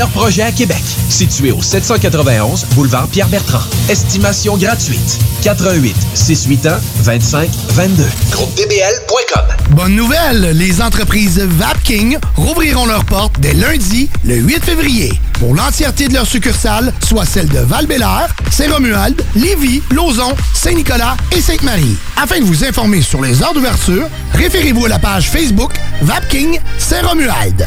projet à Québec. Situé au 791 boulevard Pierre-Bertrand. Estimation gratuite. 88 681 25 22. GroupeDBL.com. Bonne nouvelle, les entreprises Vapking rouvriront leurs portes dès lundi, le 8 février. Pour l'entièreté de leurs succursales, soit celles de val Saint-Romuald, Lévis, Lauson, Saint-Nicolas et Sainte-Marie. Afin de vous informer sur les heures d'ouverture, référez-vous à la page Facebook Vapking Saint-Romuald.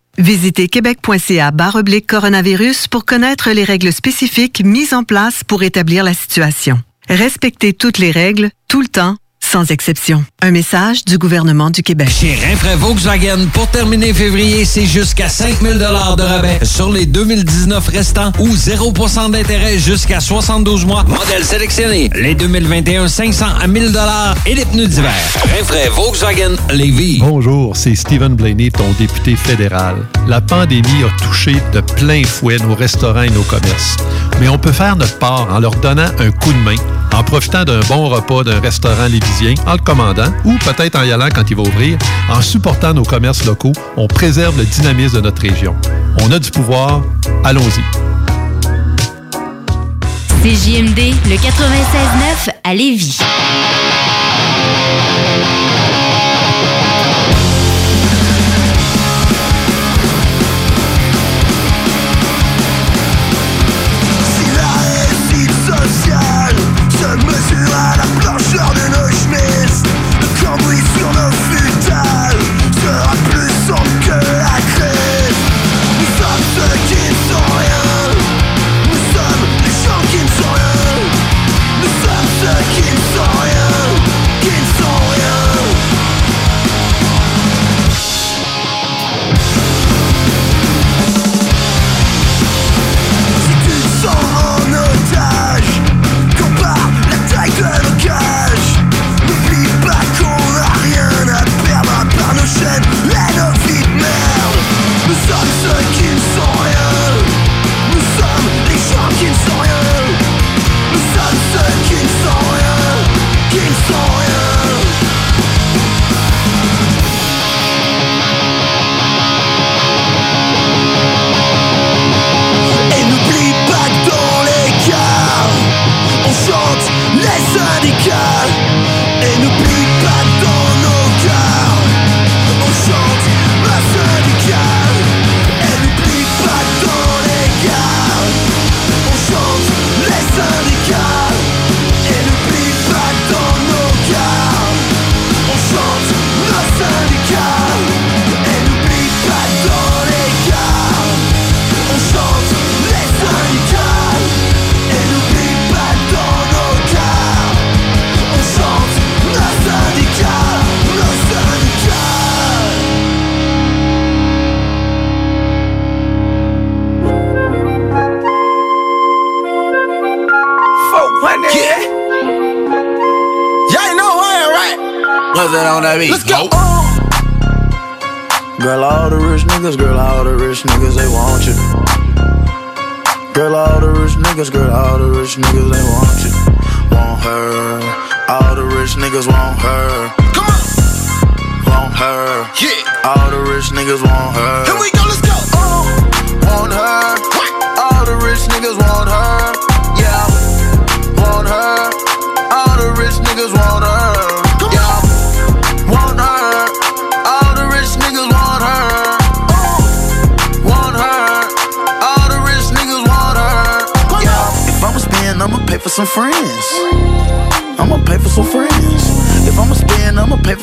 Visitez québec.ca oblique coronavirus pour connaître les règles spécifiques mises en place pour établir la situation. Respectez toutes les règles, tout le temps, sans exception. Un message du gouvernement du Québec. Chez Rinfraie Volkswagen, pour terminer février, c'est jusqu'à 5000 de rabais sur les 2019 restants ou 0% d'intérêt jusqu'à 72 mois. Modèle sélectionné. Les 2021, 500 à 1000 et les pneus d'hiver. Rinfraie Volkswagen Lévis. Bonjour, c'est Stephen Blaney, ton député fédéral. La pandémie a touché de plein fouet nos restaurants et nos commerces. Mais on peut faire notre part en leur donnant un coup de main en profitant d'un bon repas d'un restaurant en le commandant, ou peut-être en y allant quand il va ouvrir, en supportant nos commerces locaux, on préserve le dynamisme de notre région. On a du pouvoir, allons-y. CJMD, le 96-9 à Lévis.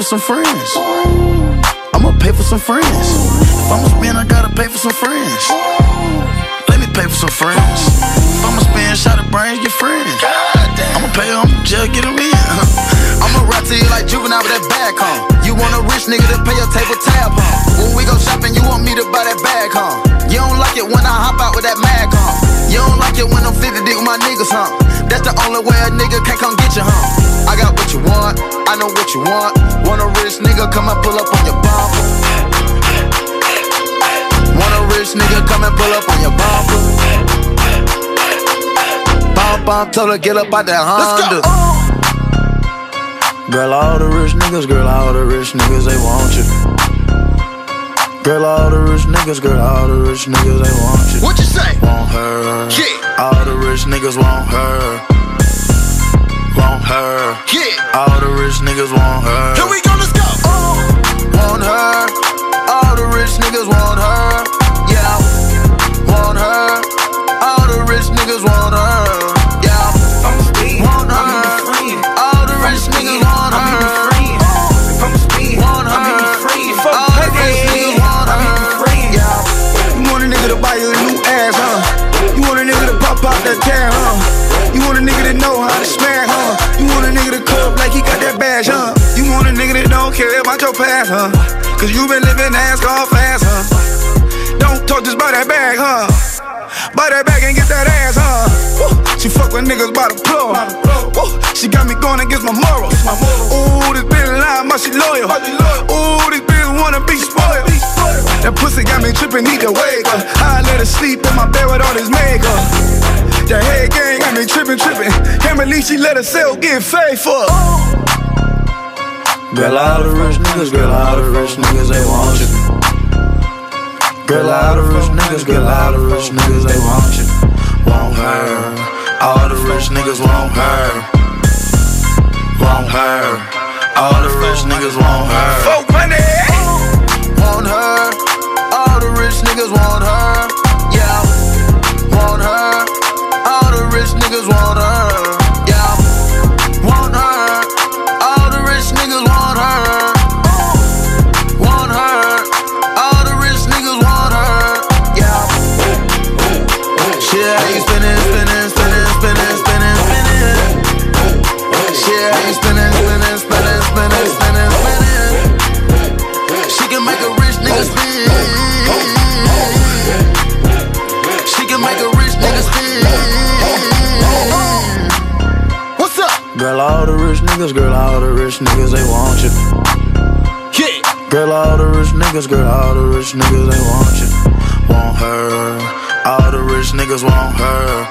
Some friends. I'ma pay for some friends. If I'ma spend, I gotta pay for some friends. Let me pay for some friends. If I'ma spend, shot of brains, get friends. I'ma pay them, just get them in. I'ma rap to you like juvenile with that bag, huh? You want a rich nigga to pay your table tab, huh? When we go shopping, you want me to buy that bag, huh? You don't like it when I hop out with that mag, huh? You don't like it when I'm 50 deep with my niggas, huh? That's the only way a nigga can come get you, huh? I got what you want, I know what you want. Want a rich nigga, come and pull up on your bumper. Want a rich nigga, come and pull up on your bumper. Bump, bump, told her get up out that Honda. Girl, all the rich niggas, girl, all the rich niggas, they want you. Girl, all the rich niggas, girl, all the rich niggas, they want you. What you say? Want her. Yeah. All the rich niggas want her. Want her. Yeah. All the rich niggas want her. Here we go, let's go. Want her. All the rich niggas want her. Your past, huh? Cause you been living ass gone fast, huh? Don't talk just about that bag, huh? Buy that bag and get that ass, huh? She fuck with niggas by the. Woo. She got me going against my morals. Ooh, this bitch lying, but she loyal. Ooh, this bitch wanna be spoiled. That pussy got me tripping, to wake up. I let her sleep in my bed with all this makeup. That head gang got me tripping, tripping. Emily, she let herself get faithful. Girl, all the rich niggas, girl, all the rich niggas, they want you. Girl, all the rich niggas, girl, all the rich niggas, they want you. Want her. All the rich niggas want her. Want her. All the rich niggas want her. Folk money. Want her. All the rich niggas want her. Niggas, girl, all the rich niggas, they want you. Yeah. Girl, all the rich niggas, girl, all the rich niggas, they want you. Want her. All the rich niggas want her.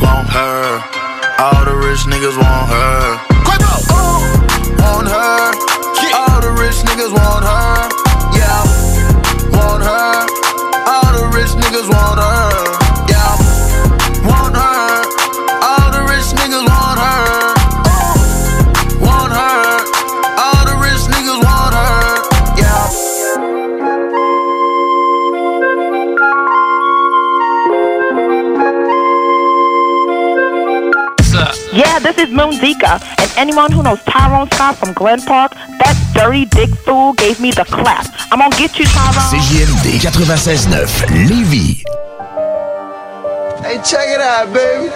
Want her. All the rich niggas want her. Want her. All the rich niggas want her. Moon Zika, and anyone who knows Tyrone Scott from Glen Park, that dirty dick fool gave me the clap. I'm gonna get you, Tyrone. CJMD 96.9 Lévis. Hey, check it out, baby.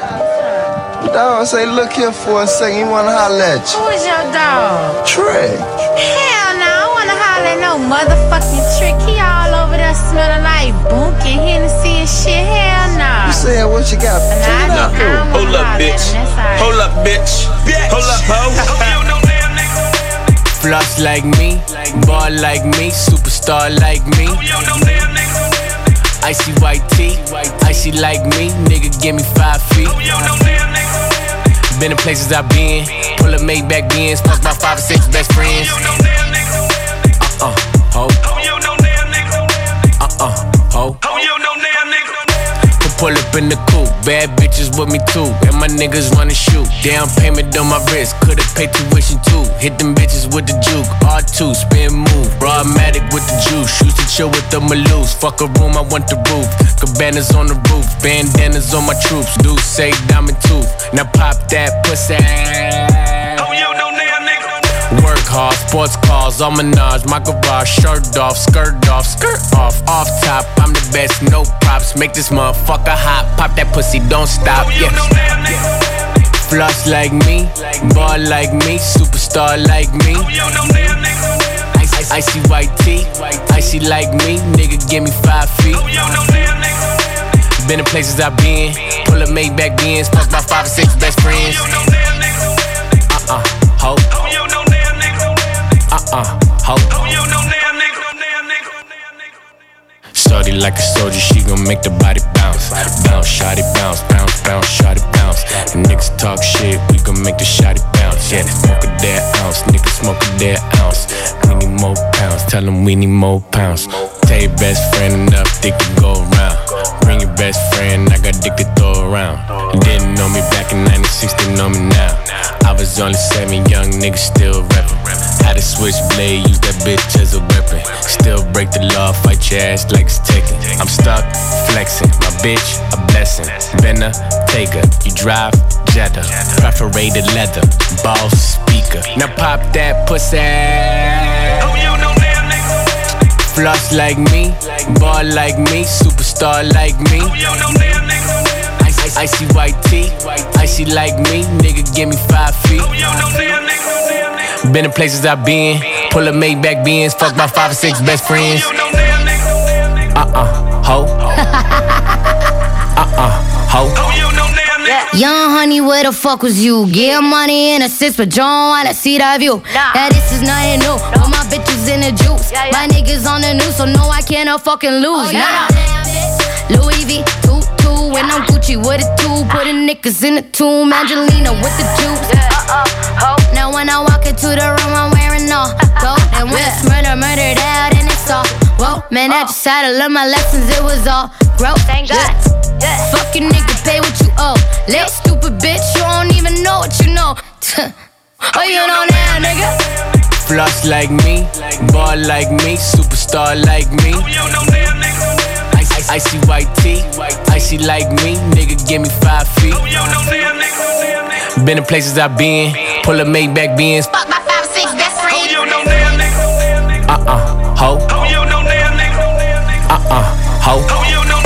Dog, say, look here for a second. You wanna holler at you? Who is your dog? Trey. Hell no, I wanna holler at no motherfucking trick. He all over smelling like bunk and Hennessy and shit. Hell no. You said what you got? Nah, I don't, I Hold up, bitch. Hold up, bitch. Hold up, ho. Floss like me, ball like me, superstar like me. Icy white tee, icy like me, nigga give me five feet. Been in places I've been, pull up Maybach Benz, fuck my five or six best friends. Ho. Uh-uh, ho. Pull up in the coupe, bad bitches with me too. And my niggas wanna shoot. Down payment on my wrist, could've paid tuition too. Hit them bitches with the juke, R2, spin move. Broadmatic with the juice, used to chill with the Maloose. Fuck a room, I want the roof. Cabanas on the roof, bandanas on my troops. Do say diamond tooth. Now pop that pussy. Sports cars, all menage, my garage, shirt off, skirt off, skirt off, off top. I'm the best, no props. Make this motherfucker hot, pop that pussy, don't stop. Yeah. Floss like me, ball like me, superstar like me. Icy, icy white tee, icy like me, nigga give me five feet. Been in places I've been, pull up Maybach Benz, fuck my five or six best friends. Uh-uh, ho. Ho. Shorty like a soldier, she gon' make the body bounce. Bounce, shotty bounce, bounce, bounce, shotty bounce. And niggas talk shit, we gon' make the shotty bounce. Yeah, smoke a dead ounce, niggas smoke a dead ounce. We need more pounds, tell them we need more pounds. Tell your best friend enough, dick to go around. Bring your best friend, I got dick to throw around. Didn't know me back in 96, they know me now. I was only seven, young niggas still rapping. Had a switchblade, use that bitch as a weapon. Still break the law, fight your ass like it's taken. I'm stuck, flexing. My bitch, a blessing. Been a taker. You drive, Jetta. Perforated leather. Boss speaker. Now pop that pussy. Floss like me. Ball like me. Superstar like me. Icy, icy white tee. Icy like me. Nigga, give me five feet. Been in places I've been. Pull a Maybach Benz. Fuck my five or six best friends. Uh-uh, ho. uh-uh, ho. Young honey, where the fuck was you? Get money in a six, but you don't wanna see that view. Now this is nothing new. All my bitches in the juice. My niggas on the news, so no, I can't cannot fucking lose. Oh Nah. Louis V, two, two, and I'm Gucci with a two. Putting niggas in the tomb. Angelina with the juice. Uh, now when I walk into the room, I'm wearing all gold. And when it's murder, murdered out, and it's all. Whoa, man, I uh. just had to learn my lessons. It was all growth. Thank God. Yeah. Fuck you, nigga, pay what you owe. Little stupid bitch, you don't even know what you know. oh, you know now, nigga. Floss like me, ball like me, superstar like me. Icy, icy white tee, icy like me, nigga give me five feet. Been in places I've been. Pull a Maybach Benz. Fuck my five six best friends. Who you know damn nigga? Uh uh, ho. Who you know damn nigga? Uh uh, ho. Who you know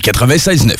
96.9.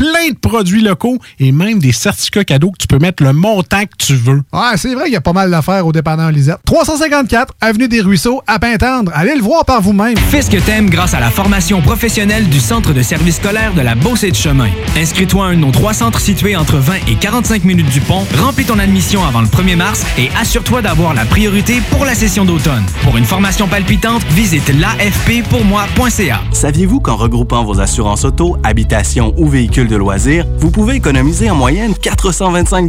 plein de produits locaux et même des certificats cadeaux que tu peux mettre le montant que tu veux. Ouais, c'est vrai qu'il y a pas mal d'affaires au dépanneur Lisette. 354 Avenue des Ruisseaux, à Pintendre. Allez le voir par vous-même. Fais ce que t'aimes grâce à la formation professionnelle du Centre de service scolaire de la Beauce et de Chemin. Inscris-toi à un de nos trois centres situés entre 20 et 45 minutes du pont, remplis ton admission avant le 1er mars et assure-toi d'avoir la priorité pour la session d'automne. Pour une formation palpitante, visite l'afppourmoi.ca. Saviez-vous qu'en regroupant vos assurances auto, habitation ou véhicules de loisirs, vous pouvez économiser en moyenne 425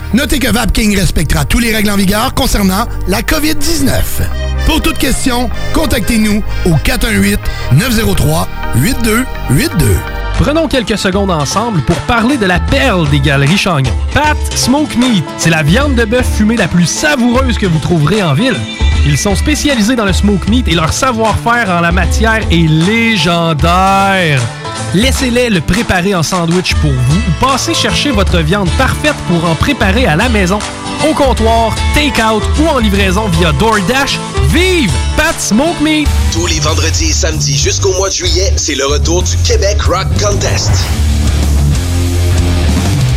Notez que Vapking respectera tous les règles en vigueur concernant la COVID-19. Pour toute question, contactez-nous au 418-903-8282. Prenons quelques secondes ensemble pour parler de la perle des galeries Chagnon. Pat Smoke Meat, c'est la viande de bœuf fumée la plus savoureuse que vous trouverez en ville. Ils sont spécialisés dans le smoke meat et leur savoir-faire en la matière est légendaire. Laissez-les le préparer en sandwich pour vous ou passez chercher votre viande parfaite pour en préparer à la maison, au comptoir, take-out ou en livraison via DoorDash. Vive Pat Smoke Meat! Tous les vendredis et samedis jusqu'au mois de juillet, c'est le retour du Québec Rock Contest.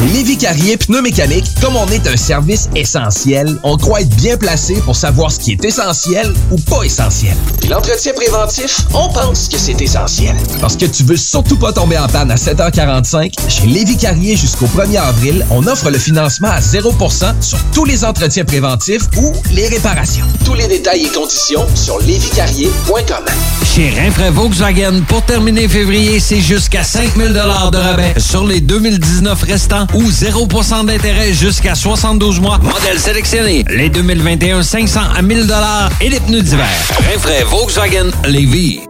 Chez Lévi Carrier Pneumécanique, comme on est un service essentiel, on croit être bien placé pour savoir ce qui est essentiel ou pas essentiel. Puis l'entretien préventif, on pense que c'est essentiel. Parce que tu veux surtout pas tomber en panne à 7h45, chez Lévi Carrier jusqu'au 1er avril, on offre le financement à 0% sur tous les entretiens préventifs ou les réparations. Tous les détails et conditions sur lévicarrier.com. Chez Rinfraie Volkswagen, pour terminer février, c'est jusqu'à 5000 de rabais sur les 2019 restants ou 0% d'intérêt jusqu'à 72 mois. Modèle sélectionné. Les 2021 500 à 1000 et les pneus d'hiver. Rinfraie Volkswagen Lévis.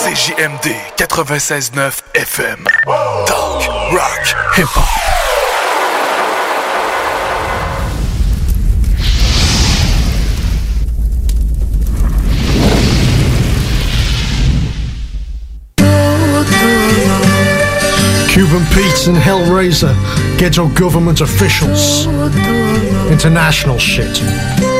CJMD 96.9 FM. Talk, rock, hip-hop. Cuban Pete and Hellraiser, get ghetto government officials, international shit.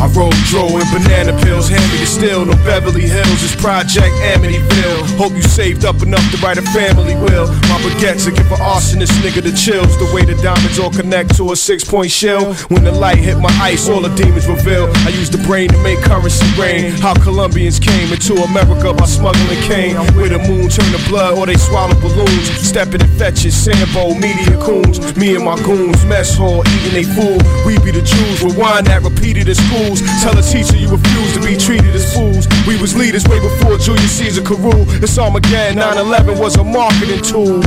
I roll dro and banana pills, hand me the still. No Beverly Hills, it's Project Amityville. Hope you saved up enough to write a family will. My baguettes will give an arsonist nigga the chills. The way the diamonds all connect to a six point shell. When the light hit my ice, all the demons reveal. I use the brain to make currency rain. How Colombians came into America by smuggling cane. Where the moon turned to blood or they swallow balloons. Stepping in fetches, Sambo, media coons. Me and my goons, mess hall, eating they food. We be the Jews, rewind that repeated at schools. Tell a teacher you refuse to be treated as fools. We was leaders way before Julius Caesar could rule. It's Armageddon, 9-11 was a marketing tool.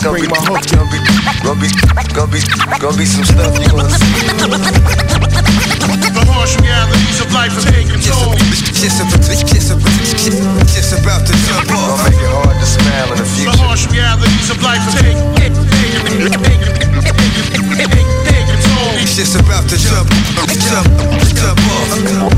bring my hook. Gonna be, gonna be, gonna be, gonna be some stuff you gonna see. The harsh realities of life are taking toll. Just about to, just about to, just about to jump off. Gonna make it hard to smile in the future. The harsh realities of life are taking toll. Just about to jump, jump, jump off.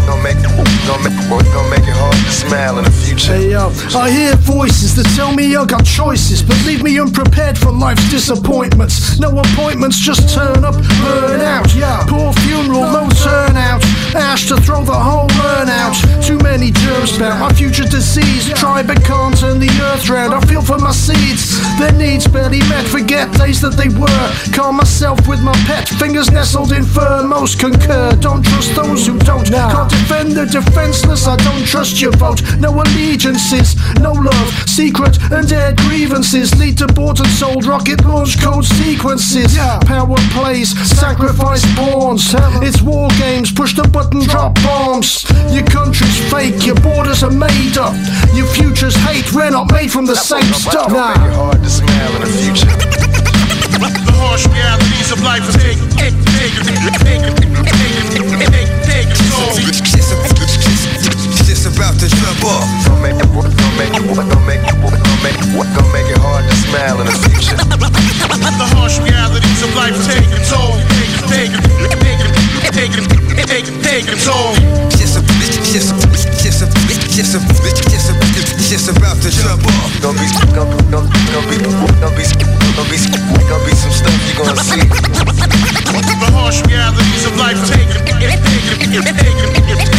Gonna make, gonna make, gonna make it hard to smile in the future. Hey yo, I hear voices that tell me I got choices, but leave me unprepared for life's disappointments. No appointments, just turn up, burn out. Yeah, poor funeral, no turnout. Ash to throw the whole urn out. Too many germs bound, my future disease. Try but can't turn the earth round. I feel for my seeds, their needs barely met. Forget days that they were. Calm myself with my pet, fingers nestled in fur. Most concur, don't trust those who don't. Can't defend the defenseless, I don't trust your vote. No allegiances, no love. Secret and dead grievances lead to bought and sold rocket launch code sequences. Power plays, sacrifice pawns. It's war games, push the button, drop bombs. Your country's fake, your borders are made up. Your future's hate, we're not made from the same stuff. Make it hard to smile in the future. The harsh realities of life are taking, taking, taking, taking, taking, taking, taking toll. Just about to jump off. Gonna make it, gonna make it, gonna make it, gonna make it, gonna make it hard to smile in the future. The harsh realities of life are taking toll. Taking, taking, taking, taking, taking, taking toll. Just, just, just, just, just, just, just about to jump off. Gonna be, gonna, gonna, gonna be, gonna be, gonna be, gonna be some stuff you gonna see. The harsh realities of life are taking, taking, taking, taking,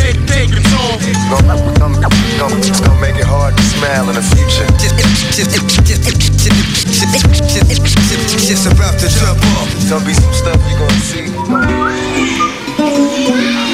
taking, taking toll. Gonna, gonna, gonna, make it hard to smile in the future. Just about to jump off. Gonna be some stuff you gonna see.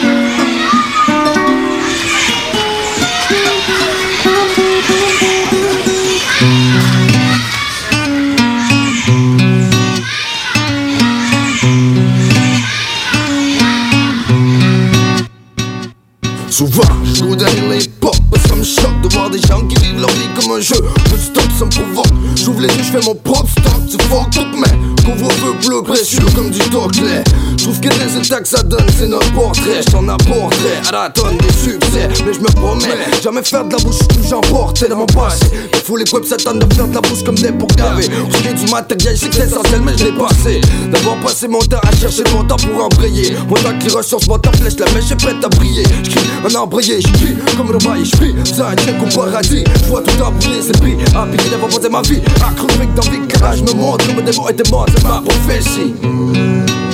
Des gens qui vivent leur vie comme un jeu. Le stop, ça me provoque. J'ouvre les yeux, je fais mon propre stop. Tu fuck tout, mais couvre-feu bleu précieux comme du toclet. Je trouve que les états que ça donne, c'est notre portrait. J't'en apporterai à la tonne des succès. Mais je me promets, jamais faire de la bouche, tout dans mon passé. Il faut les webs s'attendent de faire de la bouche comme des pour gaver. Qui est du matériel, c'est essentiel, mais je l'ai passé. D'avoir passé mon temps à chercher mon temps pour embrayer. Mon temps que les ressources, mon temps flèche la mèche, j'ai prête à briller. J'cris un embrayé, j'prie comme le bail, j'prie. Ça check au paradis. J'vois tout embrouiller, c'est pris. À piquer d'avoir posé ma vie. Accro avec dans car je me montre comme des mots et des ma prophétie.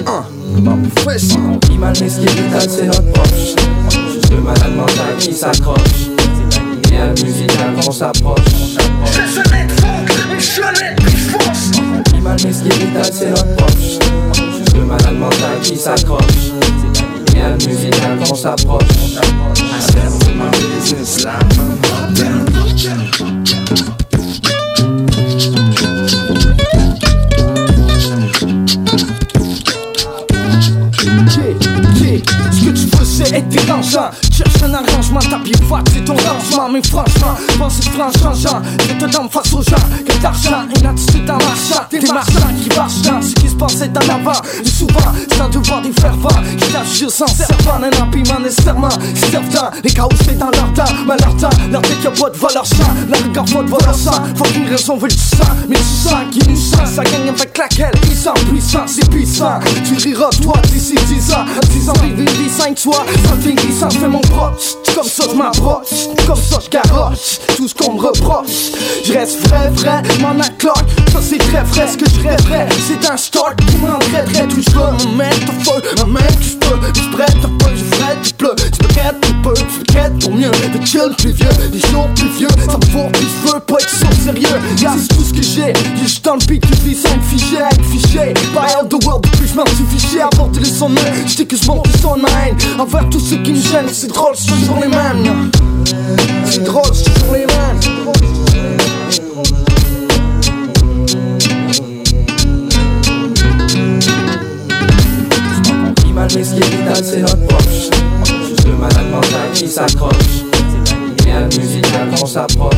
Hein, ma prophétie. Mal mais ce qui est vital c'est notre proche. Juste le malade mental qui s'accroche. C'est la musicale qu'on s'approche. Je je veux être plus force. Qui mal mais ce qui est vital c'est notre proche. Juste le malade mental qui s'accroche. C'est la musicale qu'on s'approche. I to my business être Cherche un arrangement, ta vague c'est ton rangement Mais franchement, pense c'est franc changeant Je te donne face aux gens Que d'argent, une attitude en marchant Des marchands qui marchent dans ce qui se passait en avant Et souvent, sans devoir des fervents Qui t'agissent sans servant Un habillement nécessairement Servant, les chaos c'est dans leur temps Mais leur temps, leur tête y'a pas de valeur sang Leur regard pas de valeur sang Faut qu'une raison veut du sang Mais tu sens qui nous sent. Ça gagne avec laquelle? Puissant, puissant, c'est puissant. Tu riras toi d'ici 10 ans. En 10 ans, vivre une vie sans toi Ça devient glissant, fais mon Comme ça je m'approche. Comme ça je garoche. Tout ce qu'on me reproche. Je reste vrai, vrai, m'en accloque Ça c'est très frais, ce que je rêverais C'est un start qui m'entraînerait Tout je veux me mettre au feu. Main que je peux Je prête un peu, je ferai du bleu. Je me quête un peu, je me quête pour mieux. De chill plus vieux, des jours plus vieux. Ça me fourre plus veux pas être sur sérieux. C'est tout ce que j'ai. J'ai juste dans le beat de vie, 5 fichiers avec fichier By all the world, depuis je m'en suis fiché. Apporter les sons Je que je monte son haine Envers tous ceux qui me gênent. C'est drôle, c'est toujours les mêmes. C'est drôle, c'est toujours les mêmes. Mais ce qui est vital c'est notre proche Juste le malade mental qui s'accroche. C'est la musicale qu'on s'approche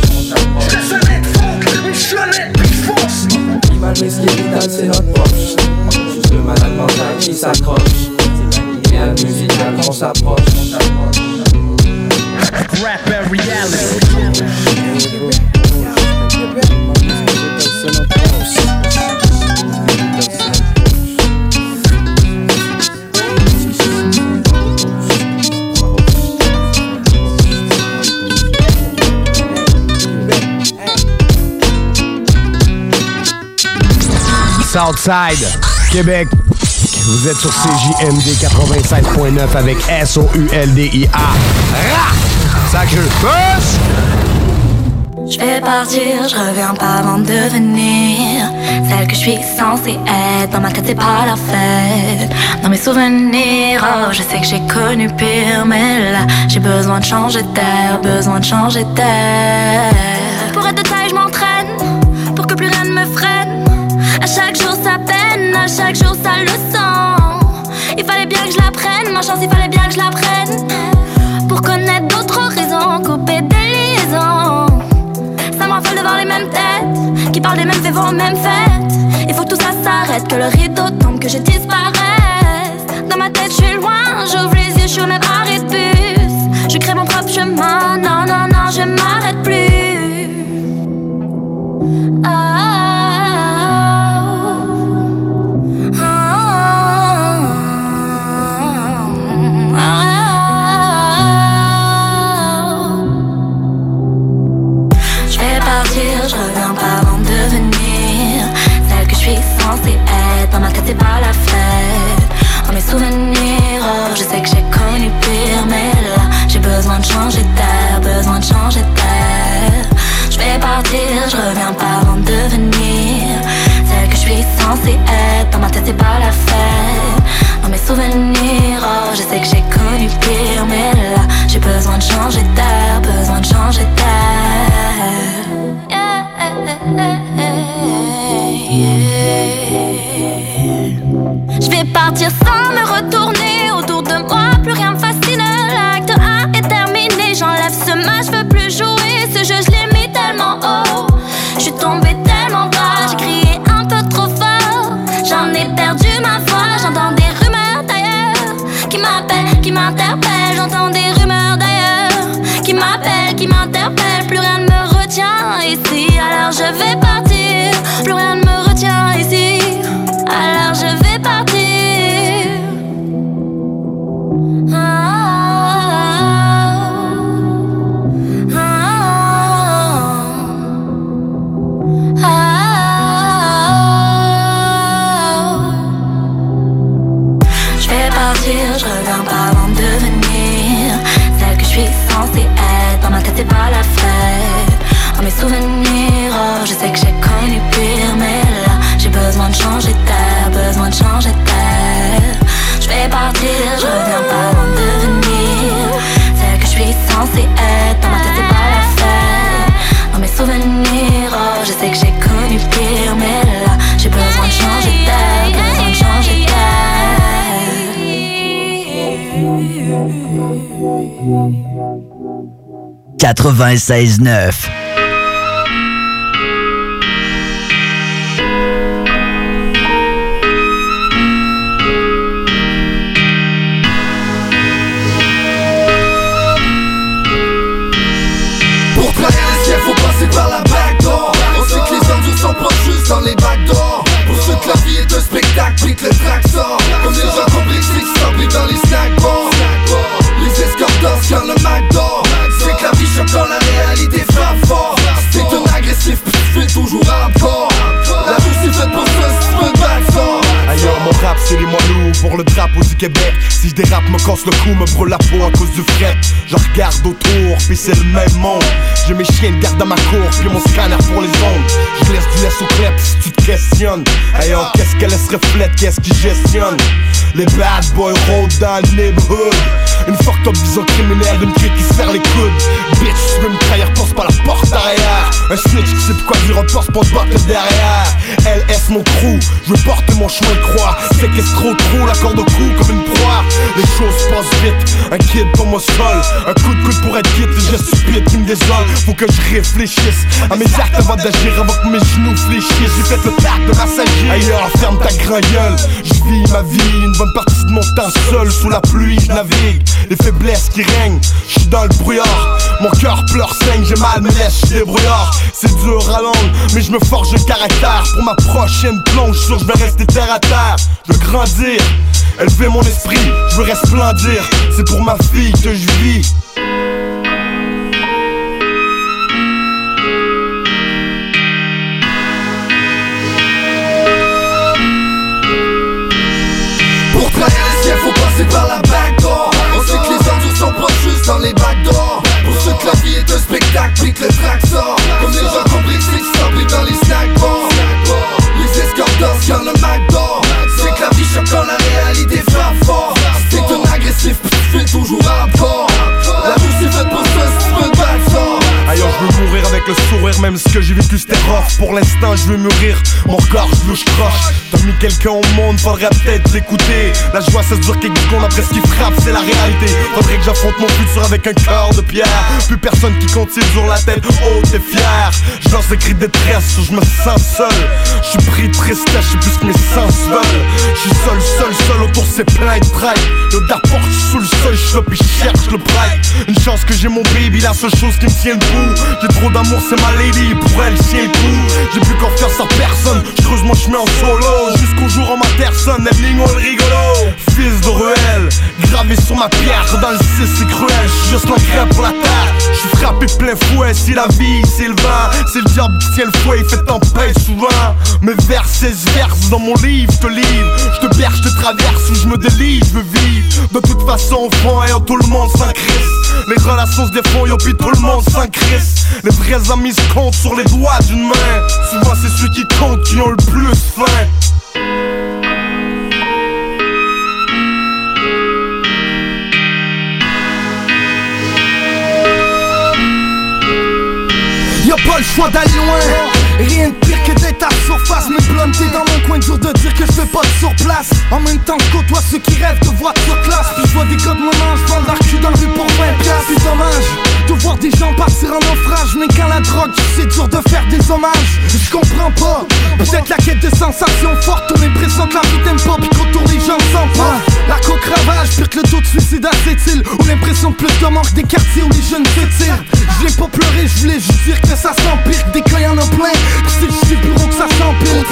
Southside, Québec. Vous êtes sur CJMD 87.9 avec S-O-U-L-D-I-A. Rah! Sacré push! Je vais partir, je reviens pas avant de venir Celle que je suis censée être Dans ma tête c'est pas la fête Dans mes souvenirs, oh je sais que j'ai connu pire Mais là j'ai besoin de changer d'air Besoin de changer d'air parlent des mêmes faits mêmes fêtes. Il faut que tout ça s'arrête Que le rideau tombe, que je disparaisse changer d'air Besoin de changer d'air Je vais partir, je reviens pas avant de venir Celle que je suis censée être. Dans ma tête c'est pas la fête. Dans mes souvenirs, oh, je sais que j'ai connu pire Mais là, j'ai besoin de changer d'air Besoin de changer d'air Je vais partir sans me retourner autour de moi, plus rien me je vais partir. Censée être Dans ma tête c'est pas la fête Dans mes souvenirs, oh, je sais que j'ai connu pire Mais là, j'ai besoin de changer d'air Besoin de changer d'air 96.9. dans les backdoors Pour ceux que la vie est un spectacle, puis que le track Comme les gens compris que c'est dans les snack bars Les dansent quand le Mac dort C'est que la vie choque dans la réalité frappe fort. C'est un agressif, puis tu fais toujours hardcore c'est les moelleux pour le drapeau du Québec. Si je dérape me casse le cou me brûle la peau à cause du fret. Je regarde autour puis c'est le même monde. J'ai mes chiens de garde dans ma cour puis mon scanner pour les ondes. Je laisse du laisse au tu questionnes Ailleurs qu'est-ce qu'elle laisse reflète qu'est-ce qui gestionne? Les bad boys rôdent dans le neighborhood. Une fucked up vision criminelle d'une clique qui se serre les coudes. Bitch tu veux me trahir pense pas la porte arrière. Un snitch qui sait pourquoi lui reporte pour te le derrière. LS mon trou Je veux porter mon chemin de croix. C'est qu'escroc trop, la corde au cou comme une proie. Les choses passent vite, un kid comme au sol. Un coup de coude pour être quitte, je stupide qui me désole Faut que je réfléchisse. À mes actes avant d'agir Avant que mes genoux fléchissent. Le de Ailleurs, ferme ta gueule Je vis ma vie, une bonne partie de mon temps seul Sous la pluie, je navigue Les faiblesses qui règnent, je suis dans le brouillard. Mon cœur pleure, saigne, j'ai mal, me laisse, je débrouillard. C'est dur à langue, mais je me forge le caractère. Pour ma prochaine plonge, sûr je vais rester terre à terre. Je grandir, élever mon esprit, je veux resplendir C'est pour ma fille que je vis passer par la backdoor On sait que les enjeux sont juste dans les backdoors Pour ceux que la vie est un spectacle, puis que le track sort Comme les gens compris que c'est dans les snack bars Les dansent quand le McDor C'est que la vie choque quand la réalité frappe fort. T'es un agressif, puis tu toujours hardcore avec le sourire Même ce que j'ai vécu c'était rough. Pour l'instant je veux mûrir Mon corps je croche T'as mis quelqu'un au monde Faudrait peut-être l'écouter. La joie ça se dure quelques secondes après ce qui frappe C'est la réalité. Faudrait que j'affronte mon futur avec un cœur de pierre. Plus personne qui compte c'est toujours la tête. Haute et fière Je lance des cris de détresse Je me sens seul. Je suis pris de tristesse Je plus que mes sens veulent. Je suis seul seul seul autour c'est plein de traits. L'odeur porte sous le sol Je puis cherche le prêtre Une chance que j'ai mon baby La seule chose qui me tient debout. J'ai trop d'amour, c'est ma lady, pour elle c'est le coup J'ai plus confiance en personne, je creuse mon chemin en solo. Jusqu'au jour en ma personne, Eblingo le rigolo. Fils de ruelle, gravé sur ma pierre. Dans le 6 c'est cruel, je juste l'engrais pour la terre. Je suis frappé plein fouet, si la vie c'est le vin C'est le diable qui tient le fouet, il fait tempête souvent Mes vers, 16 verses dans mon livre, je te livre. Je te berge, je te traverse, où je me délivre, je veux vivre De toute façon, fond, ayant tout le monde sans Christ. Les relations se yo puis tout le monde sans Christ. Les vrais amis se comptent sur les doigts d'une main. Souvent c'est ceux qui comptent qui ont le plus faim. Y'a pas le choix d'aller loin. Rien de d'être à surface Mais planté dans mon coin dur de dire que je fais pas de surplace. En même temps je côtoie ceux qui rêvent de voiture classe Puis je vois des de mon âge vendre leur cul dans le pour 20 piastres. C'est dommage de voir des gens partir en naufrage. Mais quand la drogue c'est dur de faire des hommages. Je comprends pas. Peut-être la quête de sensations fortes On l'impression que la vie t'aime pas Puis qu'autour les gens s'en pas. La coque ravage pire que le taux de suicide acétyl Ou l'impression de plus de manque des quartiers où les jeunes s'étirent. Je pas pleurer, je voulais juste dire que ça s'empire Des cas y'en a plein. C'est bureau que ça s'empile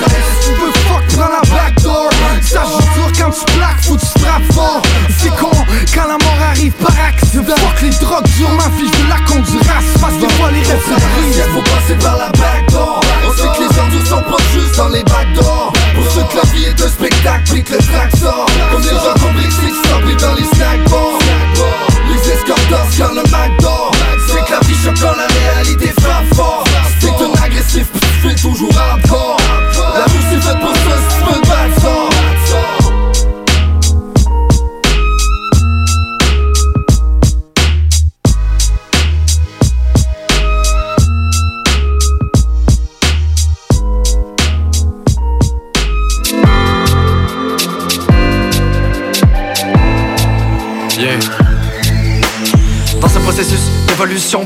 tu veux fuck, prends la backdoor Ça joue dur quand tu plaques, faut que tu frappes fort. C'est con, quand la mort arrive par accident. Fuck les drogues dures, ma vie, je la conduire Parce que fois les rêves se faut passer par la backdoor On sait que les enjeux sont pas juste dans les backdoors Pour ceux que la vie est un spectacle puis que le track sort. Comme les gens compris que c'est s'emplit dans les snack bars Les escorts dansent quand le McDor C'est que la vie choque quand la réalité frappe fort agressif puis tu fais toujours La vie c'est faite pour ça si tu veux te processus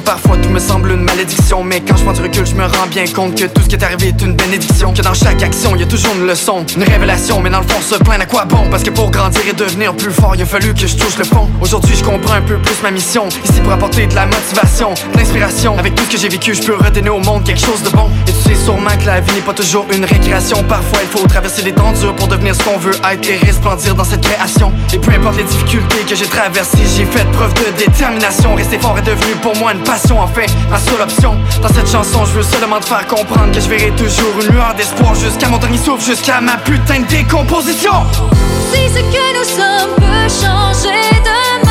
parfois tout me semble une malédiction. Mais quand je prends du recul, je me rends bien compte que tout ce qui est arrivé est une bénédiction. Que dans chaque action, il y a toujours une leçon, une révélation. Mais dans le fond, se plaindre à quoi bon? Parce que pour grandir et devenir plus fort, il a fallu que je touche le fond. Aujourd'hui, je comprends un peu plus ma mission. Ici pour apporter de la motivation, de l'inspiration. Avec tout ce que j'ai vécu, je peux redonner au monde quelque chose de bon. Et tu sais sûrement que la vie n'est pas toujours une récréation. Parfois, il faut traverser des temps durs pour devenir ce qu'on veut être et resplendir dans cette création. Et peu importe les difficultés que j'ai traversées, j'ai fait preuve de détermination. Rester fort est devenu pour moi une passion, en fait, ma seule option. Dans cette chanson, je veux seulement te faire comprendre que je verrai toujours une lueur d'espoir jusqu'à mon dernier souffle, jusqu'à ma putain de décomposition. Si ce que nous sommes peut changer demain,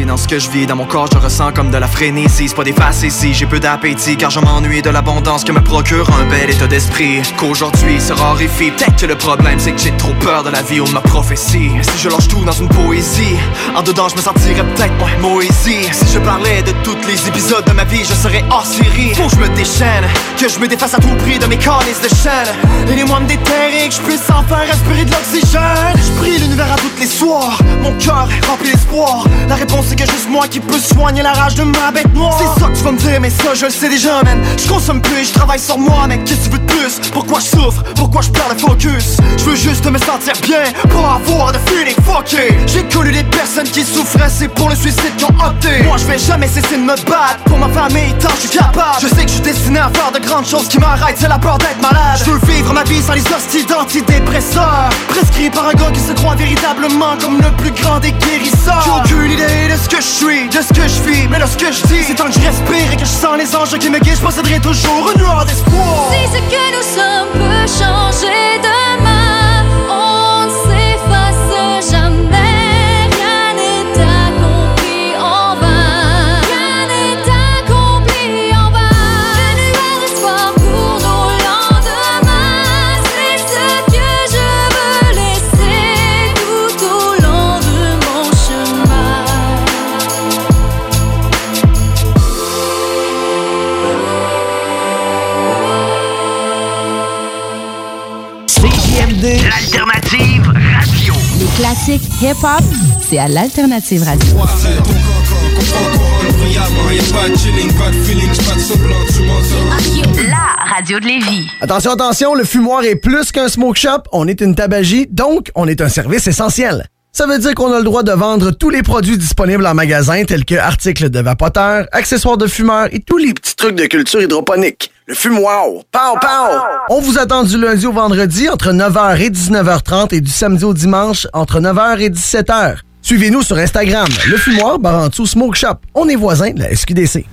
dans ce que je vis. Dans mon corps, je ressens comme de la frénésie. C'est pas des faces ici, j'ai peu d'appétit. Car je m'ennuie de l'abondance que me procure un bel état d'esprit. Qu'aujourd'hui se raréfie. Peut-être que le problème, c'est que j'ai trop peur de la vie ou de ma prophétie. Si je lâche tout dans une poésie, en dedans, je me sentirais peut-être moins Moésie. Si je parlais de tous les épisodes de ma vie, je serais hors série. Faut que je me déchaîne, que je me défasse à tout prix de mes calices de chaîne. Aidez-moi me déterrer, que je puisse enfin respirer de l'oxygène. Je prie l'univers à toutes les soirs, mon cœur est rempli d'espoir. La réponse c'est que juste moi qui peux soigner la rage de ma bête noire. C'est ça que tu vas me dire, mais ça je le sais déjà, man. Je consomme plus, je travaille sur moi, mec. Qu'est-ce que tu veux de plus? Pourquoi je souffre? Pourquoi je perds le focus? Je veux juste me sentir bien, pas avoir de feeling fucké. J'ai connu des personnes qui souffraient, c'est pour le suicide qui ont opté. Moi je vais jamais cesser de me battre pour ma famille tant je suis capable. Je sais que je suis destiné à faire de grandes choses qui m'arrêtent, c'est la peur d'être malade. Je veux vivre ma vie sans les hosties d'antidépresseurs. Prescrit par un gars qui se croit véritablement comme le plus grand des guérisseurs. J'ai aucune idée de ce que je suis, de ce que je vis, mais de ce que je dis. C'est tant que je respire et que je sens les anges qui me guident, je posséderai toujours une d'espoir. Si ce que nous sommes peut changer demain, classiques hip-hop, c'est à l'Alternative Radio. La radio de Lévis. Attention, attention, le fumoir est plus qu'un smoke shop, on est une tabagie, donc on est un service essentiel. Ça veut dire qu'on a le droit de vendre tous les produits disponibles en magasin, tels que articles de vapoteurs, accessoires de fumeurs et tous les petits trucs de culture hydroponique. Le fumoir, pow pow! On vous attend du lundi au vendredi entre 9h et 19h30 et du samedi au dimanche entre 9h et 17h. Suivez-nous sur Instagram, le fumoir Barantou Smoke Shop. On est voisins de la SQDC.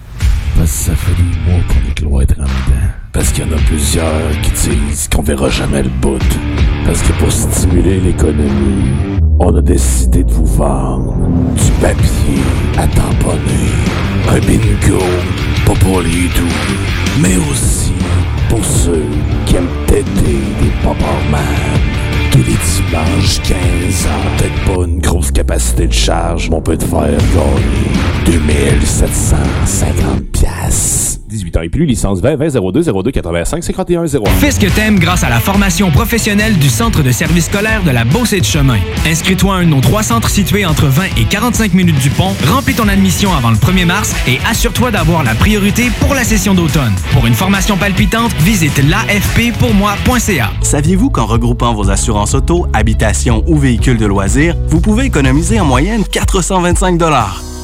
Parce que ça fait des mois qu'on est cloîtrés en dedans. Parce qu'il y en a plusieurs qui disent qu'on verra jamais le bout. Parce que pour stimuler l'économie, on a décidé de vous vendre du papier à tamponner. Un bingo, pas pour les doux, mais aussi pour ceux qui aiment têter des man. Tous les dimanches 15 ans, peut-être pas une grosse capacité de charge, mais on peut te faire gagner 2750 piastres. 18 ans et plus, licence 20 20 02 02 85 51 01. Fais ce que t'aimes grâce à la formation professionnelle du Centre de service scolaire de la Beauce et de Chemin. Inscris-toi à un de nos trois centres situés entre 20 et 45 minutes du pont, remplis ton admission avant le 1er mars et assure-toi d'avoir la priorité pour la session d'automne. Pour une formation palpitante, visite l'afppourmoi.ca. Saviez-vous qu'en regroupant vos assurances auto, habitation ou véhicules de loisirs, vous pouvez économiser en moyenne 425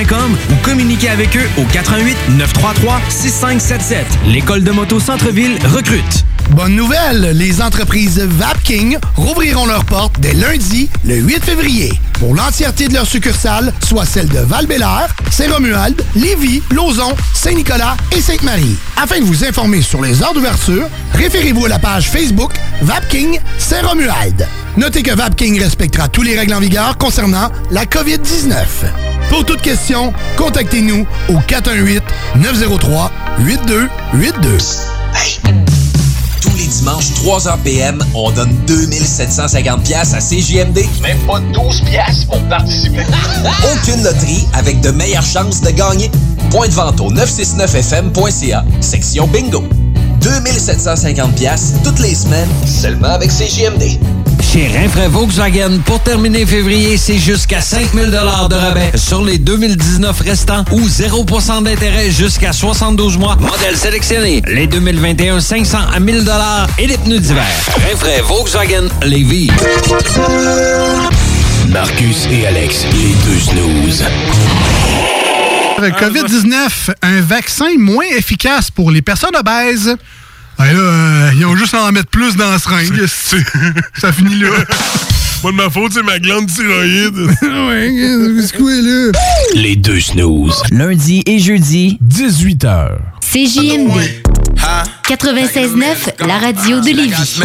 ou communiquez avec eux au 88 933 6577. L'école de moto Centre-ville recrute. Bonne nouvelle, les entreprises Vapking rouvriront leurs portes dès lundi, le 8 février. pour l'entièreté de leurs succursales, soit celles de val Saint-Romuald, Lévis, Lauson, Saint-Nicolas et Sainte-Marie. Afin de vous informer sur les heures d'ouverture, référez-vous à la page Facebook Vapking Saint-Romuald. Notez que Vapking respectera tous les règles en vigueur concernant la COVID-19. Pour toute question, contactez-nous au 418-903-8282. Tous les dimanches, 3h PM, on donne 2750 pièces à CJMD. Même pas 12 pièces pour participer. Aucune loterie avec de meilleures chances de gagner. Point de vente au 969fm.ca, section bingo. 2750 pièces toutes les semaines, seulement avec CJMD. Chez Rinfraie Volkswagen, pour terminer février, c'est jusqu'à 5000 de rabais sur les 2019 restants ou 0% d'intérêt jusqu'à 72 mois. Modèle sélectionné. Les 2021 500 à 1000 et les pneus d'hiver. Rinfraie Volkswagen Lévis. Marcus et Alex, les deux snooze. COVID-19, un vaccin moins efficace pour les personnes obèses. Ben là, euh, ils ont juste à en mettre plus dans la seringue. Ça finit là. Pas de ma faute, c'est ma glande thyroïde. ouais, c'est quoi là? Les deux snooze. Lundi et jeudi, 18h. CJMD. 96.9, la radio de Lévis.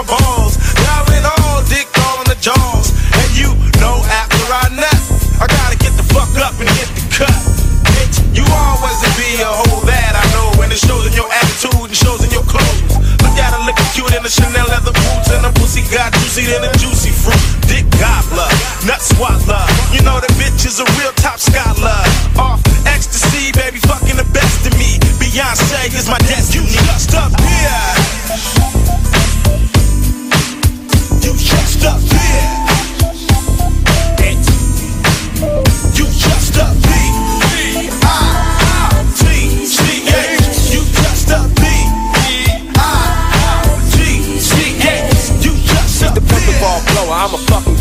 My balls. Dialing all, dick all in the jaws. And you know after I nut, I gotta get the fuck up and get the cut. Bitch, you always be a whole that I know. And it shows in your attitude and shows in your clothes. Look at her looking cute in the Chanel leather boots and the pussy got juicy than a juicy fruit. Dick gobbler, nut swallower. You know the bitch is a real top scholar. Off ecstasy, baby, fucking the best of me. Beyonce is my destiny. You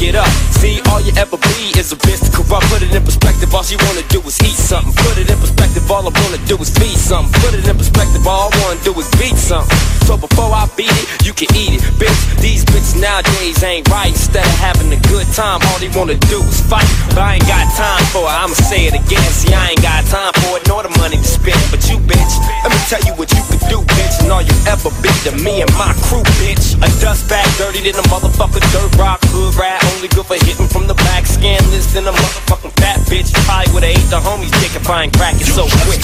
fucking get up. All you ever be is a bitch to corrupt. Put it in perspective, all she wanna do is eat something. Put it in perspective, all I wanna do is feed something. Put it in perspective, all I wanna do is beat something. So before I beat it, you can eat it, bitch. These bitches nowadays ain't right. Instead of having a good time, all they wanna do is fight. But I ain't got time for it, I'ma say it again. See, I ain't got time for it, nor the money to spend. But you, bitch, let me tell you what you could do, bitch. And all you ever be to me and my crew, bitch. A dust bag dirty than a motherfucker dirt rock hood rat. Only good for hitting from the back. Scandalous than a motherfucking fat bitch. Probably would've ate the homies dick if I ain't crack it so quick.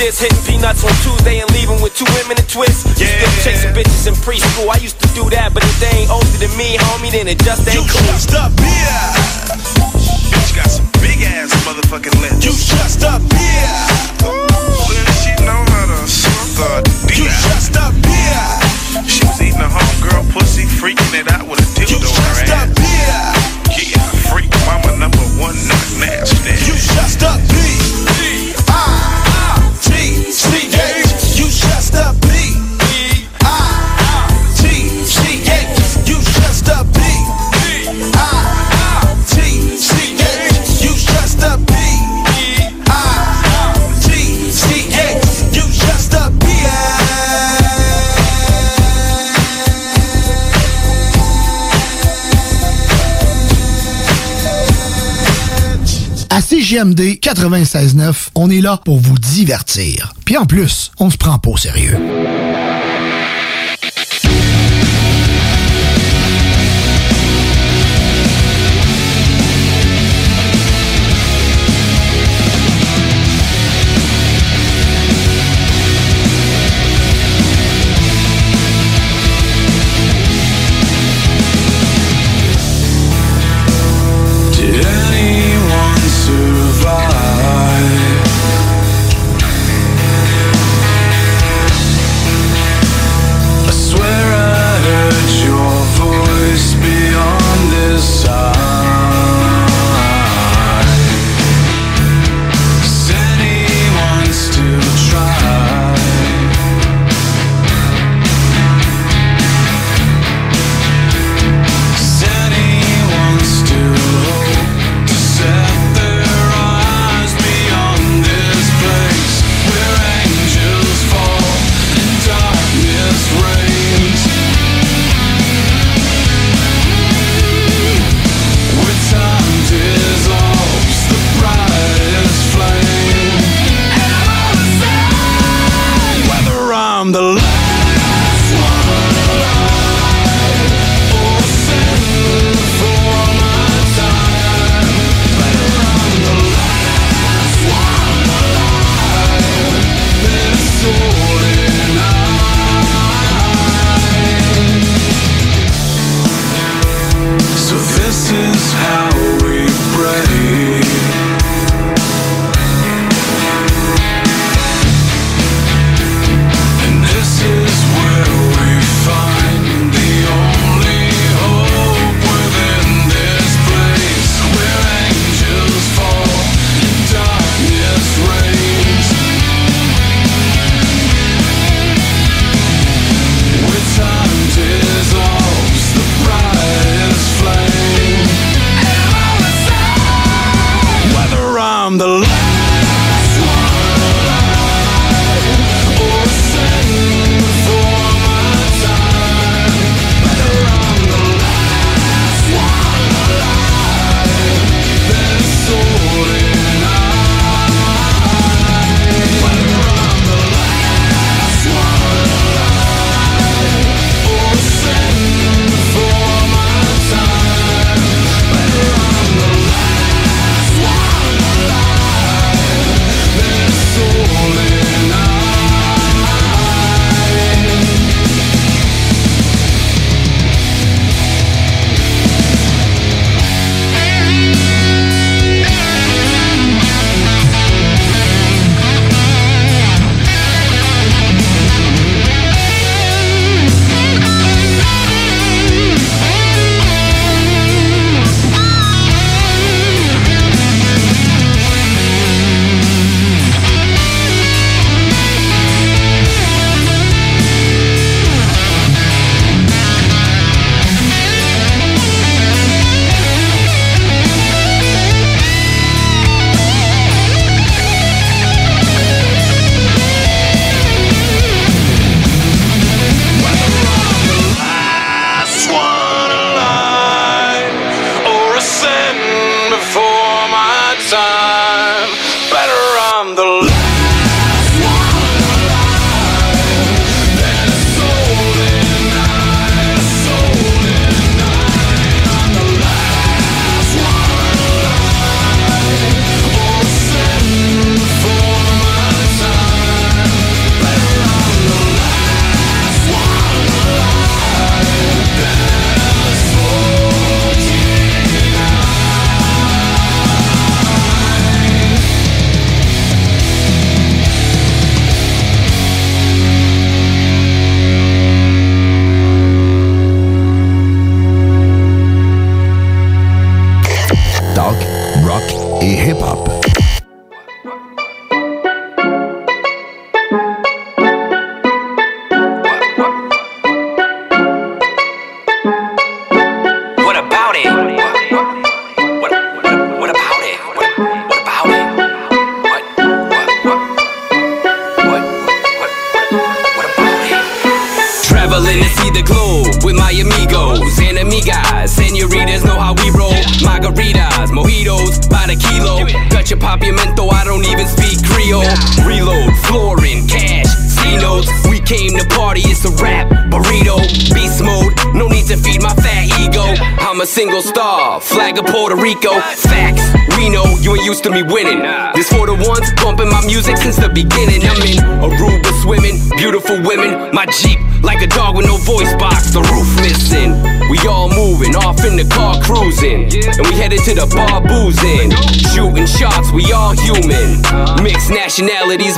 This? Hitting peanuts on Tuesday and leaving with two women to twist? You still chasing bitches in preschool. I used to do that, but if they ain't older than me, homie, then it just ain't You cool. just up CJMD 96.9, on est là pour vous divertir. Puis en plus, on se prend pas au sérieux.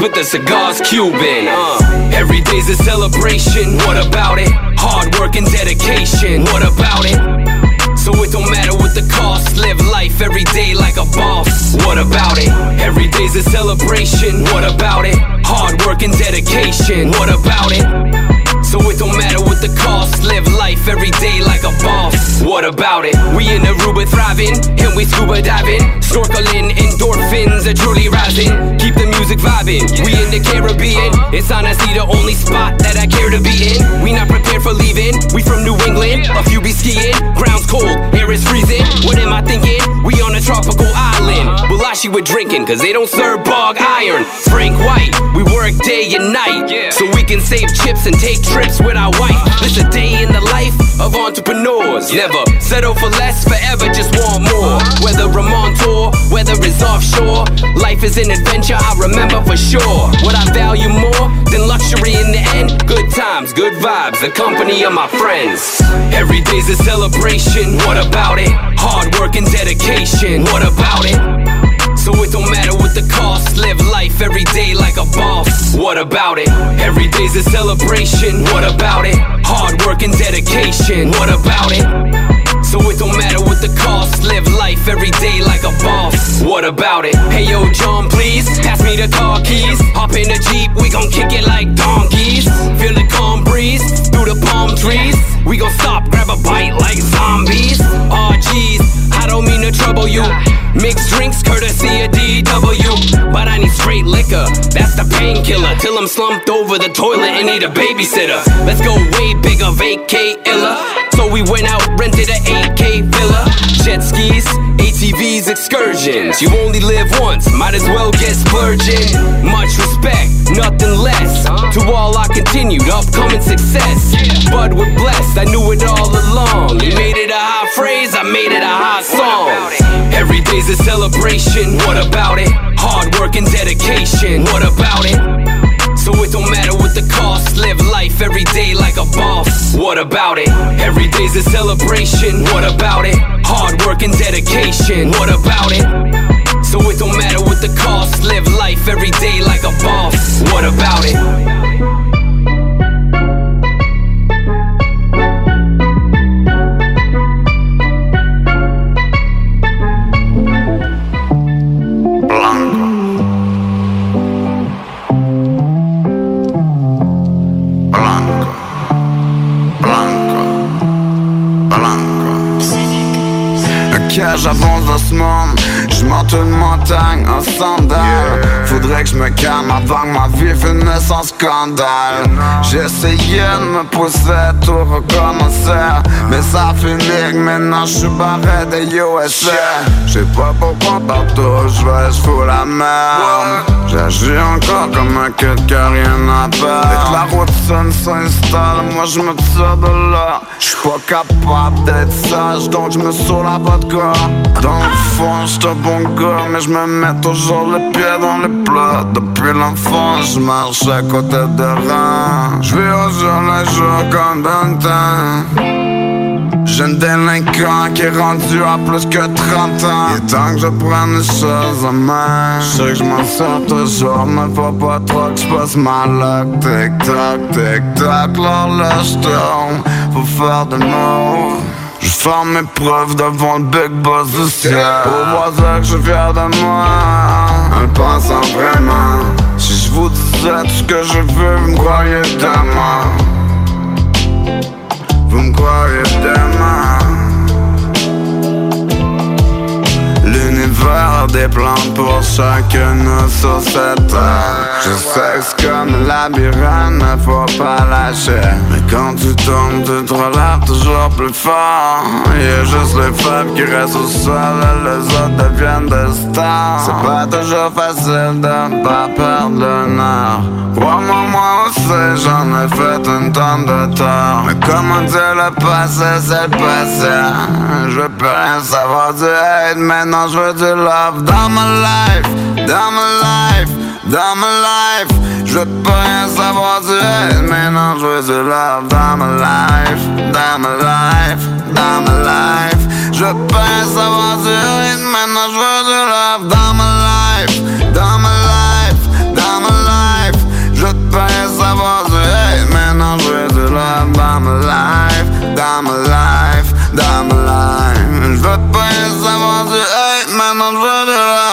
But the cigar's Cuban. Uh, every day's a celebration, what about it? Hard work and dedication, what about it? So it don't matter what the cost. Live life every day like a boss. What about it? Every day's a celebration. What about it? Hard work and dedication. What about it? So it don't matter what the cost. Live life every day like a boss. What about it? We in Aruba thriving, and we scuba diving, snorkeling, endorphins are truly rising. Keep the music vibing. We in the Caribbean. It's honestly the only spot that I care to be in. We not prepared for leaving. We from New England. A few be skiing. Ground's cold, air is freezing. What am I thinking? We on a tropical island. Bulashi we're drinking, cause they don't serve bog iron. Frank White, we work day and night. So we can save chips and take trips with our wife. This a day in the life of entrepreneurs. Never settle for less, forever just want more. Whether I'm on tour, whether it's offshore, life is an adventure I remember for sure. What I value more than luxury in the end, good times, good vibes, the company of my friends. Every day's a celebration, what about it? Hard work and dedication, what about it? So it don't matter what the cost. Live life every day like a boss. What about it? Every day's a celebration. What about it? Hard work and dedication. What about it? So it don't matter what the cost. Live life every day like a boss. What about it? Hey yo, John, please pass me the car keys. Hop in the Jeep, we gon' kick it like donkeys. Feel the calm breeze through the palm trees. We gon' stop, grab a bite like zombies. Oh jeez, I don't mean to trouble you. Mixed drinks courtesy of DW. But I need straight liquor, that's the painkiller. Till I'm slumped over the toilet and need a babysitter. Let's go way bigger, vacate illa. So we went out, rented a 8K villa. Jet skis, ATVs, excursions. You only live once, might as well get splurging. Much respect, nothing less. To all I continued, upcoming success. But we're blessed, I knew it all along. You made it a high phrase, I made it a high song. Every day's a celebration, what about it? Hard work and dedication, what about it? So it don't matter what the cost. Live life every day like a boss. What about it? Every day's a celebration. What about it? Hard work and dedication. What about it? So it don't matter what the cost. Live life every day like a boss. What about it? cash avance d'un semaine Je monte une montagne en sandales. Faudrait que je me calme avant que ma vie finisse en scandale. J'essayais de me pousser, tout recommencer. Mais ça finit que maintenant je suis barré des USA J'sais pas pourquoi partout je vais, j'fous la merde. J'agis encore comme un kid qui a rien à perdre Dès que la routine s'installe, moi je me tire de là. J'suis pas capable d'être sage, donc je me saoule à corps Dans le fond, j'suis un mais je me mets toujours les pieds dans les plats Depuis l'enfance, je marche à côté de reins Je vis au jour le jour comme le temps Jeune délinquant qui est rendu à plus que 30 ans. Il est temps que je prenne les choses en main. Je sais que je m'en sors toujours Mais faut pas trop que je passe ma luck. Tic-tac, tic-tac, l'horloge tourne Faut faire des mots je fais mes preuves devant le big boss du ciel. Pour voir ça que je fier de moi. En pensant vraiment. Si je vous disais tout ce que je veux Vous me croyez demain Vous me croyez demain faire des plans pour chacune sur cette terre Je sais que c'est comme labyrinthe, mais faut pas lâcher quand tu tombes, tu te relèves toujours plus fort. Y'a juste les faibles qui restent au sol et les autres deviennent des stars. C'est pas toujours facile de pas perdre le nord. Crois-moi, moi aussi, j'en ai fait une tonne de tort. Mais comment dire le passé, c'est le passé. Je veux plus rien savoir du hate, maintenant je veux du love. Dans ma life, dans ma life, dans ma life Je plus rien savoir du hate, maintenant je veux du love dans ma life, dans ma life, dans ma life. Je plus rien savoir du hate, maintenant je veux du love dans ma life, dans ma life, dans ma life. Je plus rien savoir du hate, maintenant je veux du love dans ma life, dans ma life, dans ma life. Je plus rien savoir du hate, maintenant je veux du love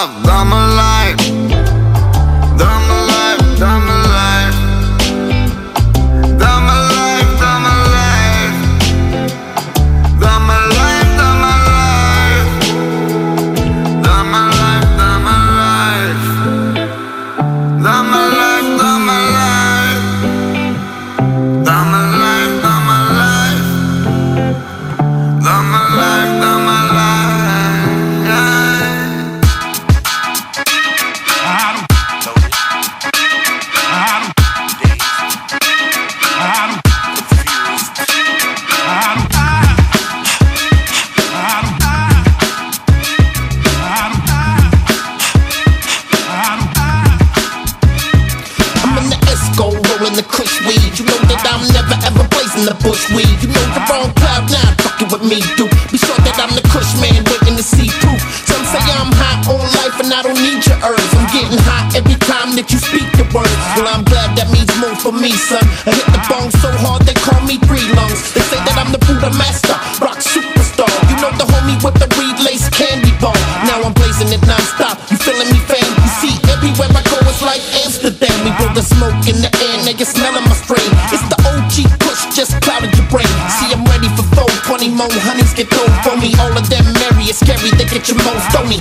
for me, son. I hit the bong so hard they call me three lungs. They say that I'm the Buddha master, rock superstar. You know the homie with the reed lace candy bar. Now I'm blazing it non-stop. You feeling me, fam? You see, everywhere I go, it's like Amsterdam. We blow the smoke in the air, now you're smelling my strain. It's the OG push, just clouded your brain. See, I'm ready for four, 20 more honeys get thrown for me. All of them merry, it's scary, they get your most stony.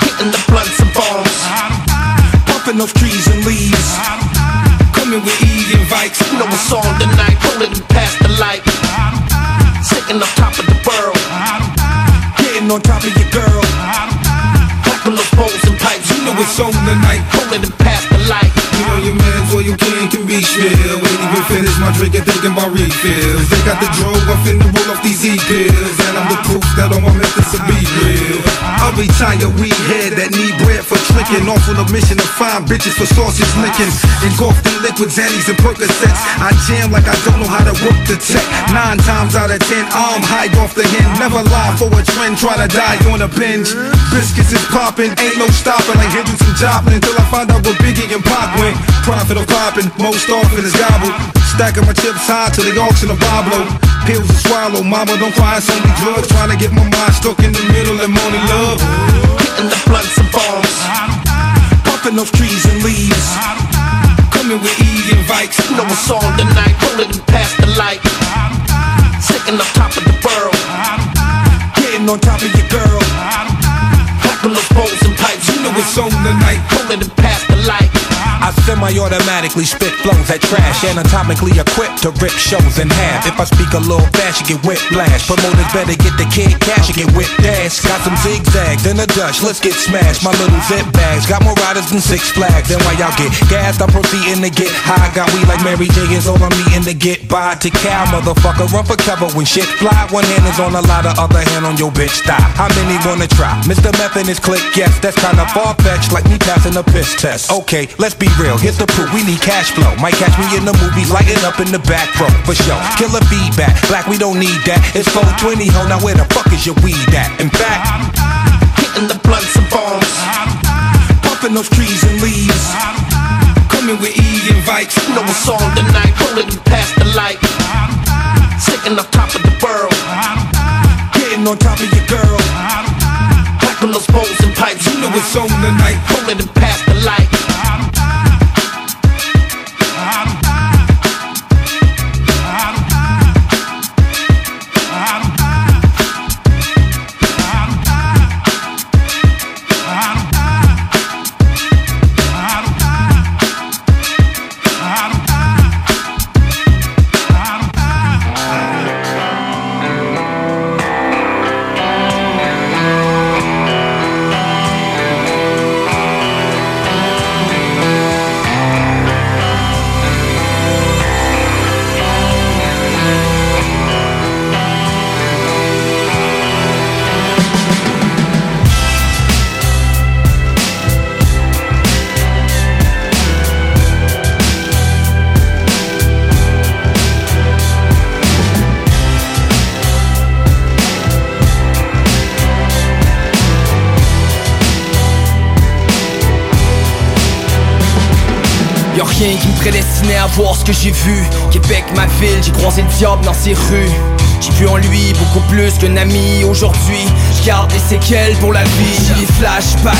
Hitting the blunts and bombs. Pumping those trees Invites. You know what's on tonight, rolling past the light. Sitting on top of the world. Getting on top of your girl. Clapping those bowls and pipes. You know what's on tonight. Rolling past the light. You know your man's all you can can reach still. Ain't even finish my drink and thinking about refills. They got the drove, I'm finna roll off these E-pills. And I'm the proof that all my methods will be real. I'll retire weed head that need bread for tricking. Off on a mission to find bitches for sausage licking. Engulfed in liquids, Annies and Percocets. I jam like I don't know how to work the tech. Nine times out of ten, I'm high off the hen. Never lie for a trend, try to die on a binge. Biscuits is popping, ain't no stopping. Like Hendrix and Joplin until I find out what Biggie and Pac went. Profit of popping, most often is gobbled. Stacking my chips high till the auction of Pablo. Pills to swallow, mama don't cry, it's only drugs. Trying to get my mind stuck in the middle and morning love. Hitting the blunts and bombs. Pumping those trees and leaves. Coming with E invites. You know what's I semi-automatically spit flows that trash, anatomically equipped to rip shows in half. If I speak a little fast, you get whiplash. Promoters better get the kid cash, you get whipped ass. Got some zigzags in the Dutch, let's get smashed. My little zip bags got more riders than Six Flags. Then while y'all get gassed, I'm proceeding to get high. Got weed like Mary J is all I'm needing to get by. To cow, motherfucker, run for cover when shit fly. One hand is on a lot ladder, other hand on your bitch thigh. How many wanna try? Mr. Meth and his click, yes, that's kinda far-fetched, like me passing a piss test. Okay, let's be real, here's the proof, we need cash flow. Might catch me in the movies, lighting up in the back row, for sure. Killer feedback, black, we don't need that. It's 420, ho, now where the fuck is your weed at? In fact, hitting the blunts and bombs. Pumping those trees and leaves. Coming with E invites. You know what's on tonight, rolling past the light. Sitting on top of the world. Getting on top of your girl. Clapping those bowls and pipes. You know what's on tonight. Rolling qui me prédestinait à voir ce que j'ai vu. Québec, ma ville, j'ai croisé le diable dans ses rues. J'ai vu en lui beaucoup plus qu'un ami aujourd'hui. Je garde des séquelles pour la vie. Les flashbacks,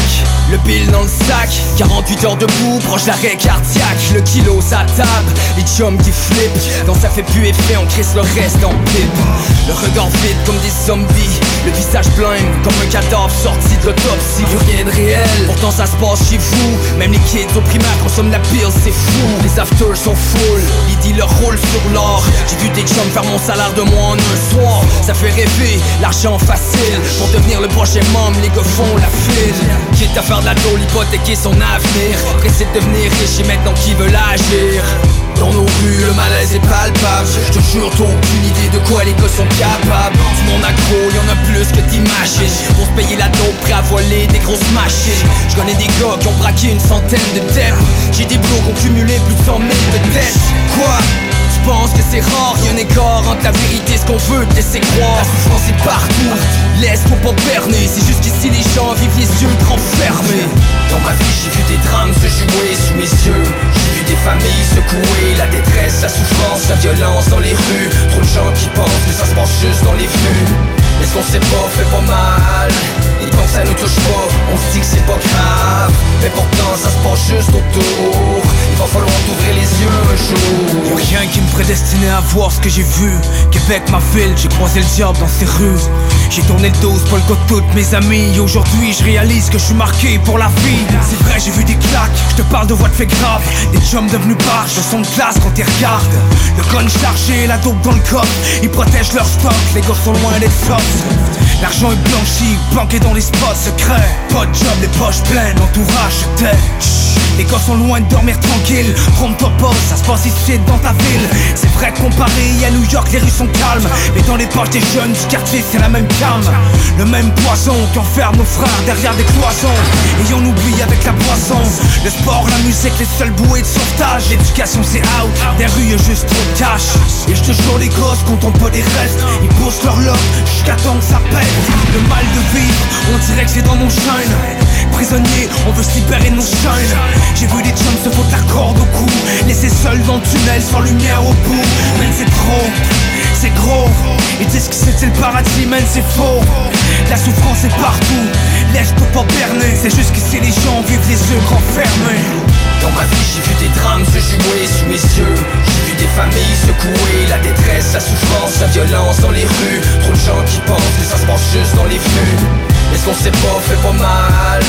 le bill dans le sac 48 heures debout, proche d'arrêt cardiaque. Le kilo table, les chums qui flippent Quand ça fait plus effet, on crisse le reste en pipe. Le regard vide comme des zombies. Le visage blême comme un cadavre sorti de l'autopsie. Rien de réel, pourtant ça se passe chez vous. Même les kids au primaire consomment la pile, c'est fou. Les afters sont full, les dealers roulent sur l'or. J'ai vu des chums faire mon salaire de moi en un soir. Ça fait rêver, l'argent facile. Pour devenir le prochain membre, les gars font la file. Quitte à faire de la tôle, hypothéquer son avenir. Pressé de devenir riche et maintenant qui veut l'agir. Dans nos rues, le malaise est palpable. Je te jure, t'as aucune idée de quoi les gars sont capables. Du monde accro, y'en a plus que t'imagines Pour se payer la dope, prêt à voler des grosses machines. Je connais des gars qui ont braqué une centaine de thèmes. J'ai des blocs qui ont cumulé plus de cent mille de dettes Quoi? Pense que c'est rare, y'a un écart entre la vérité ce qu'on veut te laisser croire. La souffrance est partout, laisse pour pas berner C'est juste qu'ici les gens vivent les yeux grands fermés Dans ma vie j'ai vu des drames se jouer sous mes yeux. J'ai vu des familles secouées, la détresse, la souffrance, la violence dans les rues. Trop de gens qui pensent que ça se passe juste dans les vues mais ce qu'on sait pas fait pas mal? Tant que ça nous touche pas, on se dit que c'est pas grave Mais pourtant ça se passe juste autour falloir t'ouvrir les yeux un jour. Rien qui me prédestinait à voir ce que j'ai vu. Québec ma ville, j'ai croisé le diable dans ses rues J'ai tourné le dos, de toutes mes amis aujourd'hui je réalise que je suis marqué pour la vie. C'est vrai j'ai vu des claques, je te parle de voix de fait grave. Des chums devenus barges, de son de classe quand t'es regardes. Le gun chargé, la dope dans le coffre. Ils protègent leur stock, les gars sont loin d'être soft. L'argent est blanchi, planqué dans les spots secrets. Pas de job, les poches pleines, entourage tête les gars sont loin de dormir tranquille Trompe-toi pas, ça se passe ici dans ta ville. C'est vrai comparé à New York les rues sont calmes. Mais dans les poches des jeunes du quartier c'est la même cam. Le même poison qui enferme nos frères derrière des cloisons. Et on oublie avec la boisson. Le sport, la musique, les seuls bouées de sauvetage. L'éducation c'est out, des rues juste trop cash. Et je te jure les gosses comptent pas des restes Ils poussent leur lock jusqu'à temps que ça pète. Le mal de vivre, on dirait que c'est dans mon shine Prisonnier, on veut se libérer de nos J'ai vu des chums se foutre la corde au cou. Laissés seuls dans le tunnel sans lumière au bout. Man c'est trop, c'est gros. Ils disent que c'était le paradis, man c'est faux. La souffrance est partout, laisse-toi pas berner. C'est juste qu'ici les gens vivent les yeux grands dans ma vie j'ai vu des drames se jouer sous mes yeux. J'ai vu des familles secouées, la détresse, la souffrance, la violence dans les rues. Trop de gens qui pensent se passe juste dans les vues mais ce qu'on sait pas fait pas mal?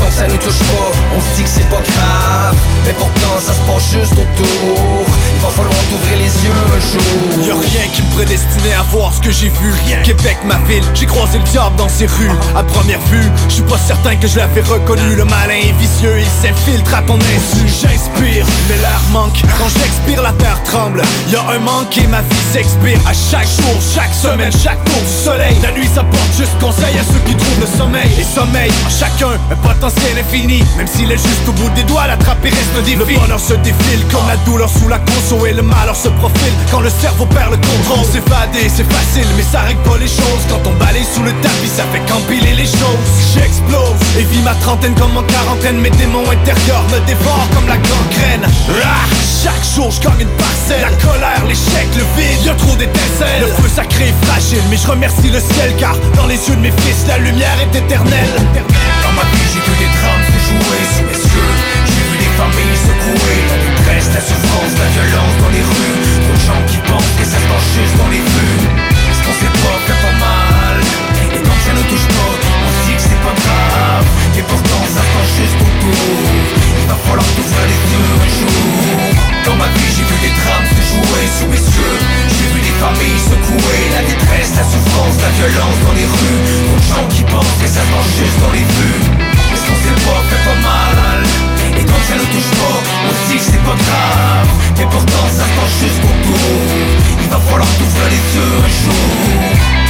Tant que ça nous touche pas, on se dit que c'est pas grave. Mais pourtant ça se passe juste autour. Il va falloir t'ouvrir les yeux un jour. Y'a rien qui me prédestinait à voir ce que j'ai vu. Rien. Québec ma ville, j'ai croisé le diable dans ses rues. À première vue, je suis pas certain que je l'avais reconnu. Le malin est vicieux, il s'infiltre à ton insu. J'inspire, mais l'air manque. Quand j'expire la terre tremble. Y'a un manque et ma vie s'expire. À chaque jour, chaque semaine, chaque tour du soleil La nuit ça porte juste conseil à ceux qui trouvent le sommeil. Et sommeil en chacun un potentiel infini. Même s'il est juste au bout des doigts l'attraper reste un défi Le bonheur se défile comme la douleur sous la console Et le malheur se profile. Quand le cerveau perd le contrôle S'évader c'est facile. Mais ça règle pas les choses. Quand on balaye sous le tapis ça fait qu'empiler les choses. J'explose et vis ma trentaine comme en quarantaine. Mes démons intérieurs me dévorent comme la gangrène. Ah, Chaque jour je gagne une parcelle. La colère, l'échec, le vide, y'a trop d'étincelles. Le feu sacré est fragile mais je remercie le ciel Car dans les yeux de mes fils la lumière est éternelle. Dans ma vie j'ai vu des drames se jouer sous mes yeux. J'ai vu des familles secouées détresse, la souffrance, la violence dans les rues. Trop de gens qui pensent que ça se juste dans les vues Ce qu'on pas fait pas mal? Et quand ça ne touche pas, on dit que c'est pas grave. Et pourtant ça se juste autour. Il va falloir t'ouvrir les yeux un jour. Dans ma vie j'ai vu des drames se jouer sous mes yeux familles secouées La détresse, la souffrance, la violence dans les rues. De gens qui pensent que ça se passe juste dans les vues. Mais ce qu'on sait pas fait pas mal? Et quand ça ne touche pas, on dit que c'est pas grave. Mais pourtant ça se juste autour Il va falloir t'ouvrir les yeux un jour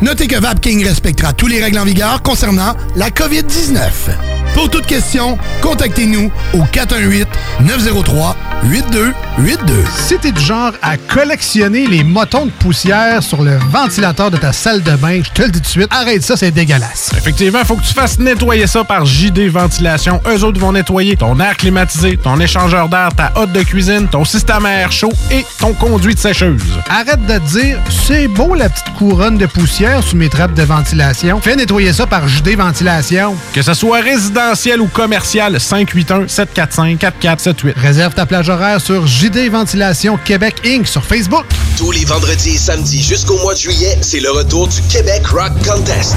Notez que Vapking respectera tous les règles en vigueur concernant la COVID-19. Pour toute question, contactez-nous au 418-903-8282. Si t'es du genre à collectionner les motons de poussière sur le ventilateur de ta salle de bain, je te le dis tout de suite, arrête ça, c'est dégueulasse. Effectivement, il faut que tu fasses nettoyer ça par JD Ventilation. Eux autres vont nettoyer ton air climatisé, ton échangeur d'air, ta hotte de cuisine, ton système à air chaud et ton conduit de sécheuse. Arrête de te dire, c'est beau la petite couronne de poussière sous mes trappes de ventilation. Fais nettoyer ça par JD Ventilation. Que ce soit résidentiel ou commercial, 581-745-4478. Réserve ta plage horaire sur JD Ventilation Québec Inc. sur Facebook. Tous les vendredis et samedis jusqu'au mois de juillet, c'est le retour du Québec Rock Contest.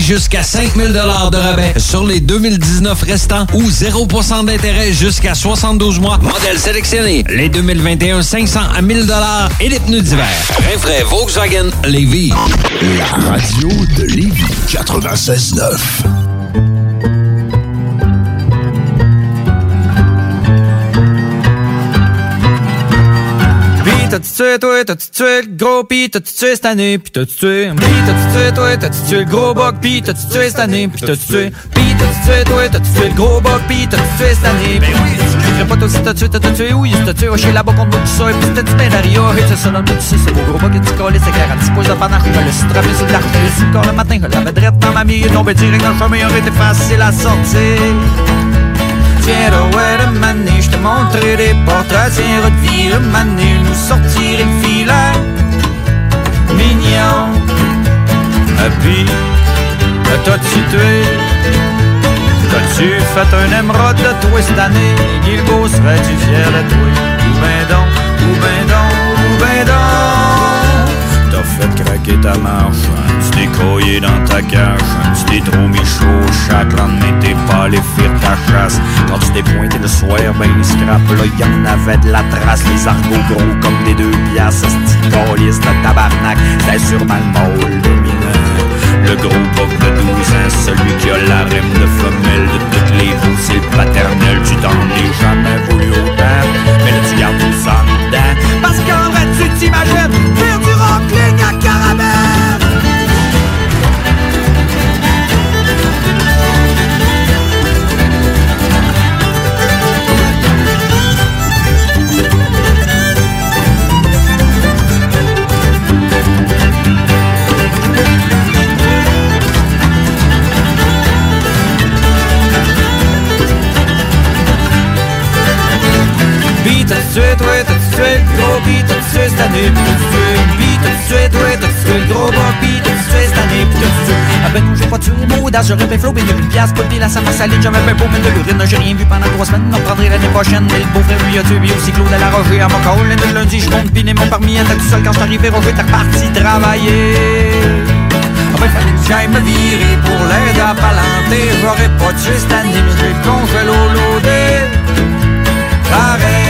jusqu'à 5000 de rabais sur les 2019 restants ou 0% d'intérêt jusqu'à 72 mois. Modèle sélectionné. Les 2021, 500 à 1000 et les pneus d'hiver. Rinfraie Volkswagen Lévis. La radio de Lévis 96.9. T'as-tu tué, toi, t'as-tu tué le gros, pis t'as-tu tué cette année, pis t'as-tu tué, pis t'as-tu tué, toi, t'as-tu tué le gros boc, pis t'as-tu tué cette année, pis t'as-tu tué, pis t'as-tu tué, toi, t'as-tu tué le gros boc, pis t'as-tu tué cette année, ben oui, tu crierais pas toi si t'as tué, t'as tué, oui, t'as tué, chez la boc, on tout ça, et pis t'as dit ben Dario, et c'est ça, dans tout ça, c'est beau gros boc, et tu colles, c'est garanti, pose de je le suis trappé sur de l'arc, le corps le matin, je l'avais drette dans ma mie, et tombé direct dans le chemin, aurait été facile à sortir. Tiens, ouais, le mané, je te montrerai des portraits, tiens, revire le mané, nous sortir le filet. Mignon, et puis, t'as-tu tué? T'as-tu fait un émeraude de toi cette année? Guilbeault, serais-tu fier de toi? Ou ben donc, ou ben donc, ou ben donc? T'as fait craquer ta marche, tu t'es croyé dans ta cage, tu t'es trop mis chaud au chaque lendemain t'es pas allé faire ta chasse. Quand tu t'es pointé le soir, ben les scrap là y'en avait de la trace, les argots gros comme des deux piastres, ce calice de tabarnak, c'était sûrement le mâle. Le gros boc de 12 ans, celui qui a la rime de femelle de toutes les veaux, c'est. Tu t'en es jamais voulu autant, mais là tu gardes tout ça dedans. Parce qu'en vrai, tu t'imagines toi, t'as tué le gros, non, j'ai pas tué audace, j'aurais flopé de une pièce, pas de la sama salée, j'avais mais de l'urine, j'ai rien vu pendant trois semaines, on reprendrait l'année prochaine, mais le beau-frère lui a tué, aussi Claude à la Roger, à mon call, le lundi, je compte mon parmi, t'as tout seul quand j'arrivais, Roger, t'es reparti travailler. Ah ben fallait que j'aille me virer pour l'aide à palanter, j'aurais pas tué cette année, mais j'ai le congélo loadé. Pareil.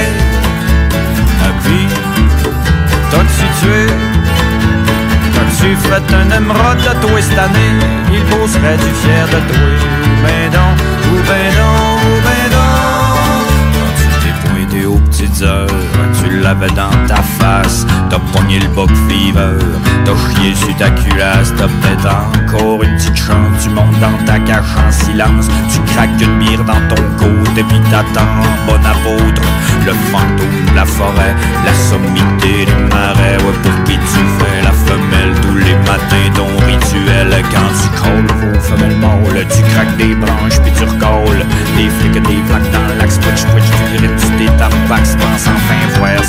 T'as-tu tué T'as-tu fait un émeraude de toi cette année Il beau serait-tu fier de toi. Ben donc, ou ben donc, ou ben donc. T'as-tu t'es pointé aux petites heures Tu dans ta face T'as pogné le boc fever T'as chié sur ta culasse T'as peut-être encore une petite chance Tu montes dans ta cache en silence. Tu craques une bière dans ton côte Et puis t'attends, bon apôtre. Le fantôme de la forêt La sommité des marais Ouais, pour qui tu fais la femelle Tous les matins ton rituel. Quand tu crawles vos femelles mâles Tu craques des branches puis tu recolles. Des flics, des flaques dans le lac Switch, twitch, tu grites, tu détabacs Pense enfin voir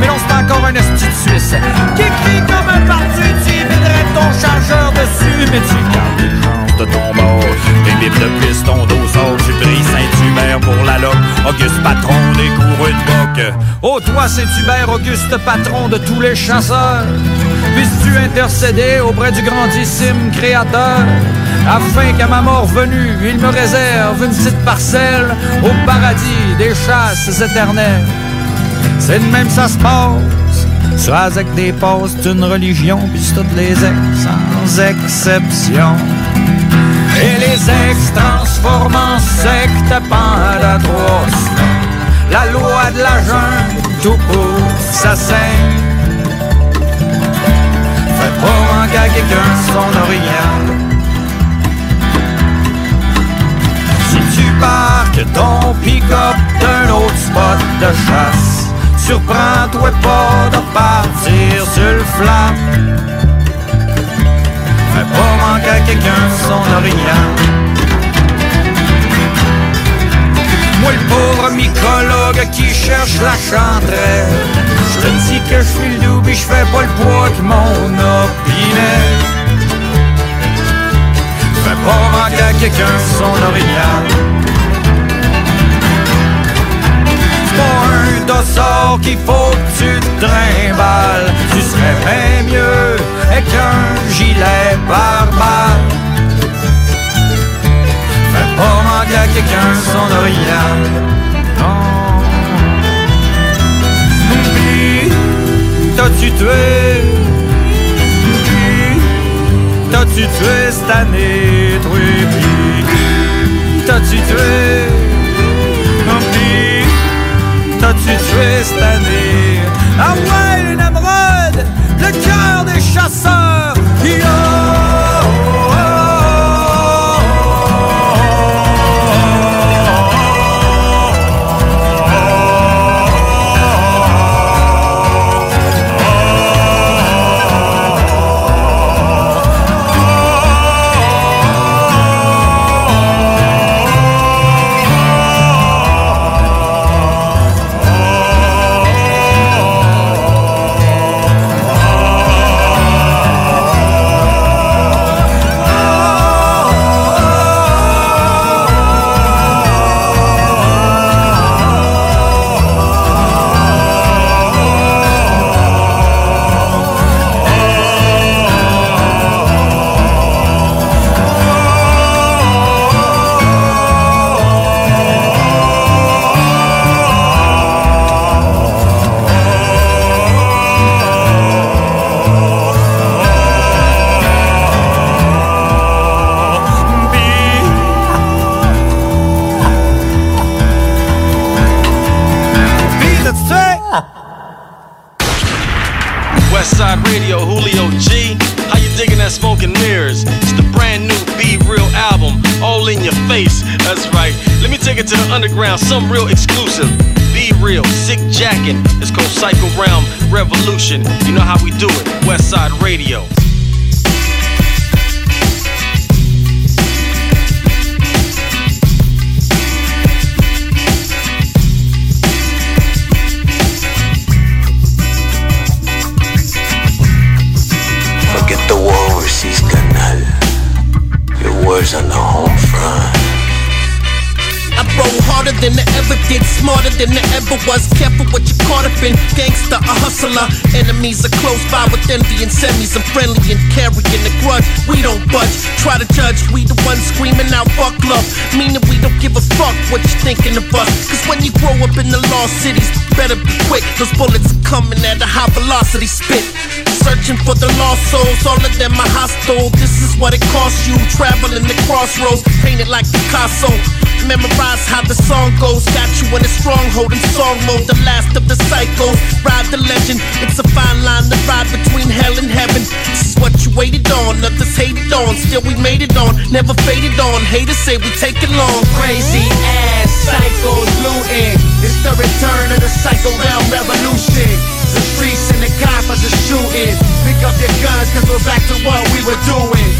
Mais non, c'est encore un esti de Suisse Qui crie comme un parti Tu viderais ton chargeur dessus. Mais tu gardes les chances de ton bord. Des bibles de piston d'eau sort Tu brilles Saint-Hubert pour la loque. Auguste patron des coureux de boc. Oh toi Saint-Hubert, Auguste patron de tous les chasseurs. Puisses-tu intercéder auprès du grandissime créateur afin qu'à ma mort venue, il me réserve une petite parcelle au paradis des chasses éternelles? C'est de même ça se passe. Soit avec des postes d'une religion, puis toutes les ex, sans exception. Et les ex transforment en secte pendant trois semaines. La loi de la jungle, tout pour ça saigne. Fais pas manquer à quelqu'un son orignal. Si tu parques ton pick-up d'un autre spot de chasse, surprends-toi pas de partir sur le flat. Fais pas manquer à quelqu'un son orignal. Moi le pauvre mycologue qui cherche la chandelle Je te dis que je suis le double je fais pas le poids que mon opinet Fais pas manquer à quelqu'un son orignal un dossard qu'il faut que tu te trimbales Tu serais bien mieux avec un gilet pare-balles Fais pas manquer à quelqu'un son orignal Non. Puis, t'as-tu tué? T'as-tu tué cette année Toi, t'as-tu tué? T'as-tu tué cette année? Ah ouais, une émeraude Le cœur des chasseurs Yo, It's called Psycho Realm Revolution. You know how we do it. West Side Radio. Than I ever did, smarter than I ever was. Careful what you caught up in. Gangster, a hustler. Enemies are close by with envy and semis. I'm friendly and carrying the grudge. We don't budge. Try to judge. We the ones screaming out fuck love. Meaning we don't give a fuck what you thinking of us. Cause when you grow up in the lost cities, better be quick. Those bullets are coming at a high velocity spit. Searching for the lost souls, all of them are hostile. This is what it costs you. Traveling the crossroads, painted like Picasso. Memorize how the song goes. Got you in a stronghold in song mode. The last of the cycles. Ride the legend. It's a fine line to ride between hell and heaven. This is what you waited on. Others hated on. Still we made it on. Never faded on. Haters say we take it long. Crazy ass psychos looting. It's the return of the psycho realm revolution. The streets and the coppers are shooting. Pick up your guns cause we're back to what we were doing.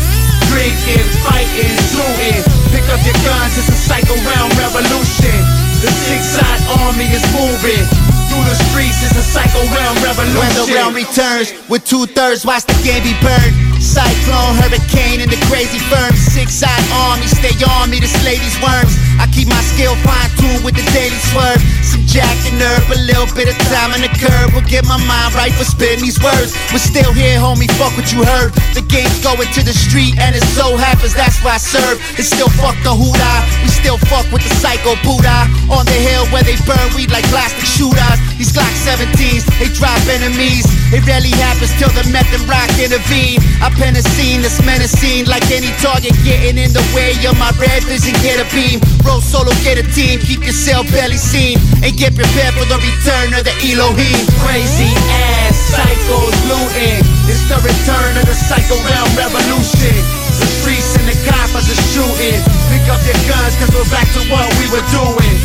Drinking, fighting, shooting. Pick up your guns, it's a psycho round revolution. The six-side army is moving. Through the streets, it's a psycho round revolution. When the realm returns with two thirds, watch the game be burned. Cyclone, hurricane, and the crazy firm. Six-side army, stay on me to slay these worms. I keep my skill fine-tuned with the daily swerve. Some jack and herb, a little bit of time on the curb will get my mind right for spitting these words. We're still here, homie, fuck what you heard. The game's going to the street, and it so happens that's why I serve. It's still fuck the hoodah, we still fuck with the psycho Buddha. On the hill where they burn weed like plastic shooters. These Glock 17s, they drop enemies. It rarely happens till the meth and rock intervene. I pen a that's menacing like any target getting in the way of my red vision. Get a beam, roll solo, get a team. Keep yourself barely seen and get prepared for the return of the Elohim. Crazy ass psychos looting. It's the return of the psycho realm revolution. The streets and the coppers are shooting. Pick up your guns cause we're back to what we were doing.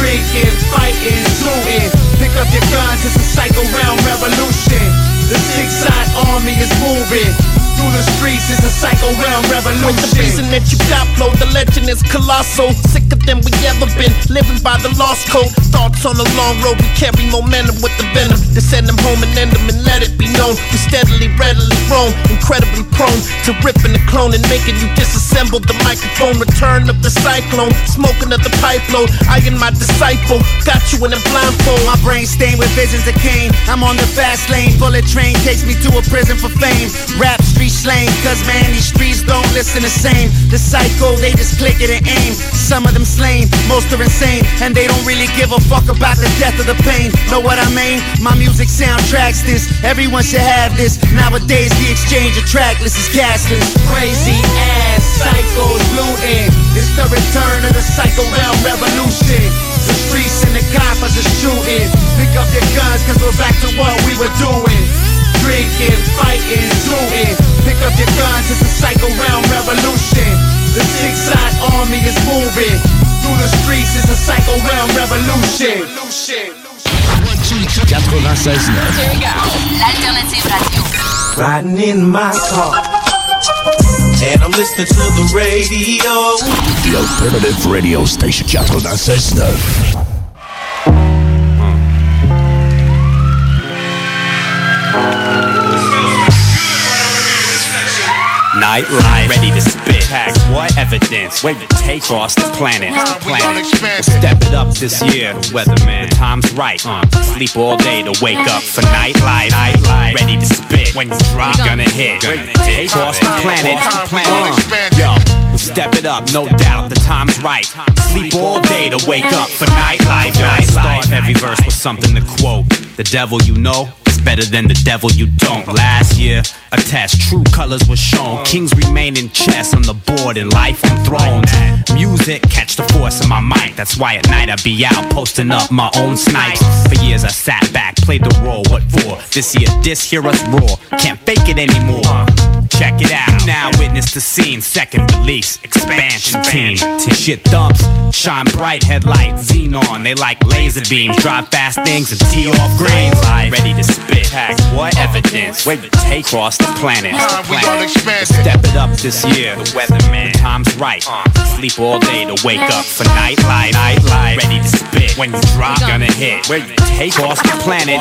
Drinking, fighting, shooting. Pick up your guns, it's a psycho realm revolution. The six-side army is moving. Through the streets, it's a psycho realm revolution. With the reason that you got flow, the legend is colossal. Sicker than we ever been, living by the lost code. Thoughts on the long road, we carry momentum with the venom. To send them home and end them and let it be known. We steadily, readily roam, incredibly prone to ripping the clone and making you disassemble the microphone. Return of the cyclone, smoking of the pipe load. I and my disciple got you in a blindfold. My brain stained with visions of Cain. I'm on the fast lane, bullet train takes me to a prison for fame. Rap street slang, cause man, these streets don't listen the same. The psycho, they just click it and aim. Some of them slain, most are insane, and they don't really give a fuck about the death of the pain. Know what I mean? My music soundtracks this, everyone should have this. Nowadays, the exchange of trackless is cashless. Crazy ass psychos looting. It's the return of the psycho realm revolution. The streets and the coppers are shooting. Pick up your guns cause we're back to what we were doing. Drinking, fighting, shooting. Pick up your guns, it's a psycho realm revolution. The six-side army is moving. Through the streets, it's a psycho realm revolution. 96.9. L'alternative radio. Riding in my car. And I'm listening to the radio. The Alternative Radio Station 96.9. Night life, ready to spit. Pack what evidence? Wait to take across the planet. planet. We'll step it up this year, weatherman. The time's right. Uh, sleep all day to wake up for night life. Night life, ready to spit. When you drop, gonna hit. Gonna take across the planet. Uh, yo, we'll step it up, no doubt. The time's right. Sleep all day to wake up for night life. Night life. Every verse with something to quote. The devil you know better than the devil you don't. Last year, a test, true colors were shown. Kings remain in chess on the board and life on thrones. Music, catch the force of my mic. That's why at night I be out posting up my own snipes. For years I sat back, played the role. What for? This year, this hear us roar. Can't fake it anymore. Check it out. Now witness the scene. Second release, expansion team. Shit thumps, shine bright headlights, xenon. They like laser beams, drive fast things and tee off grains. Live, ready to spit. Pack what evidence? Wait to take across the planet. planet. Step it up this year. The weatherman, the time's right. Sleep all day to wake up for night light. Night light, ready to spit. When you drop, gonna hit. Wait to take across the planet.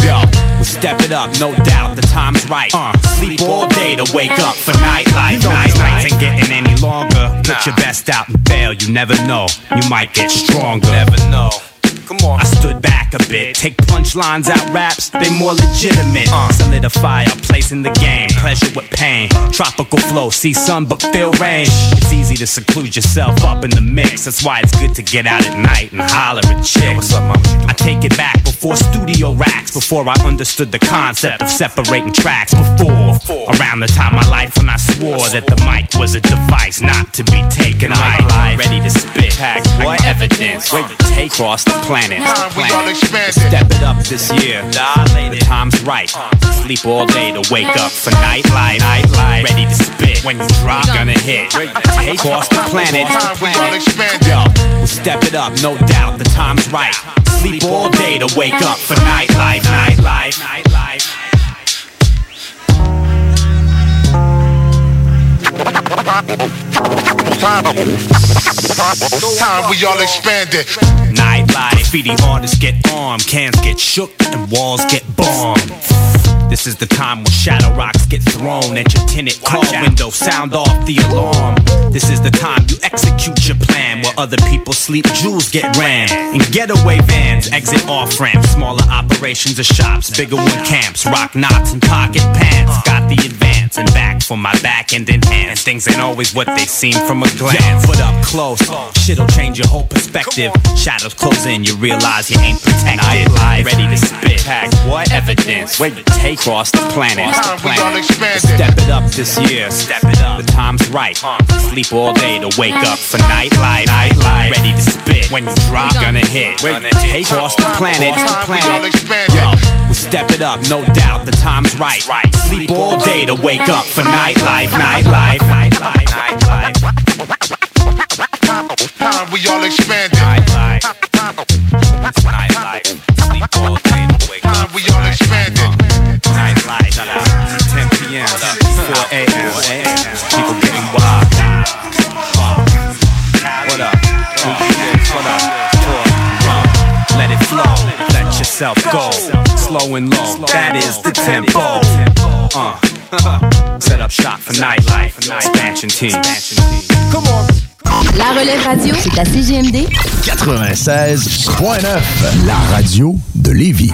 Yo, we step it up, no doubt. The time's right. Uh, sleep all day to wake up for nightlife. Night nights ain't getting any longer. Put your best out and fail. You never know. You might get stronger. Never know. Come on. I stood back a bit. Take punchlines out raps, they more legitimate. Uh. Solidify our place in the game. Pleasure with pain. Tropical flow, see sun but feel rain. It's easy to seclude yourself up in the mix. That's why it's good to get out at night and holler at chicks. I take it back before studio racks. Before I understood the concept of separating tracks. Before, around the time of my life when I swore that the mic was a device not to be taken light. Ready to spit. Pack what evidence? Wait take across the planet. planet. Step it up this year. The time's right. Sleep all day to wake up for night light. Night light. Ready to spit. When you drop, gonna hit. Take across the planet. planet. Yo, we step it up, no doubt. The time's right. Sleep all day to wake up for night life. Night life. Night life. Time we all expanded. Nightlife, graffiti artists get armed, cans get shook, and walls get bombed. This is the time when shadow rocks get thrown at your tinted car window. Sound off the alarm. This is the time you execute your plan. While other people sleep, jewels get ran. In getaway vans, exit off ramps. Smaller operations or shops, bigger one camps. Rock knots and pocket pants. Got the advance and back for my back and enhance. Things ain't always what they seem from a glance. Put up close, shit'll change your whole perspective. Shadows close in, you realize you ain't protected. Live, ready to spit. Pack what evidence? Wait to take across the planet. planet. Step it up this year. Step it up. The time's right. Sleep all day to wake up for night life. Night life. Ready to spit. When you drop, gonna hit. Wait to take across the planet. planet. Yo, step it up, no doubt. The time's right. Sleep all day to wake up for night life. Night life. Night life. Night life. Time we all expanded. Night life. Night life. Sleep all day to wake up. Time we all expanded. Night light, 10 p.m., 4 a.m. People getting wild. What up? What up? Let it flow. Let yourself go. Slow and low. That is the tempo. Uh. Set up shop for nightlife. Expansion team. Come on. La relève radio, c'est à CGMD 96.9, la radio de Lévis.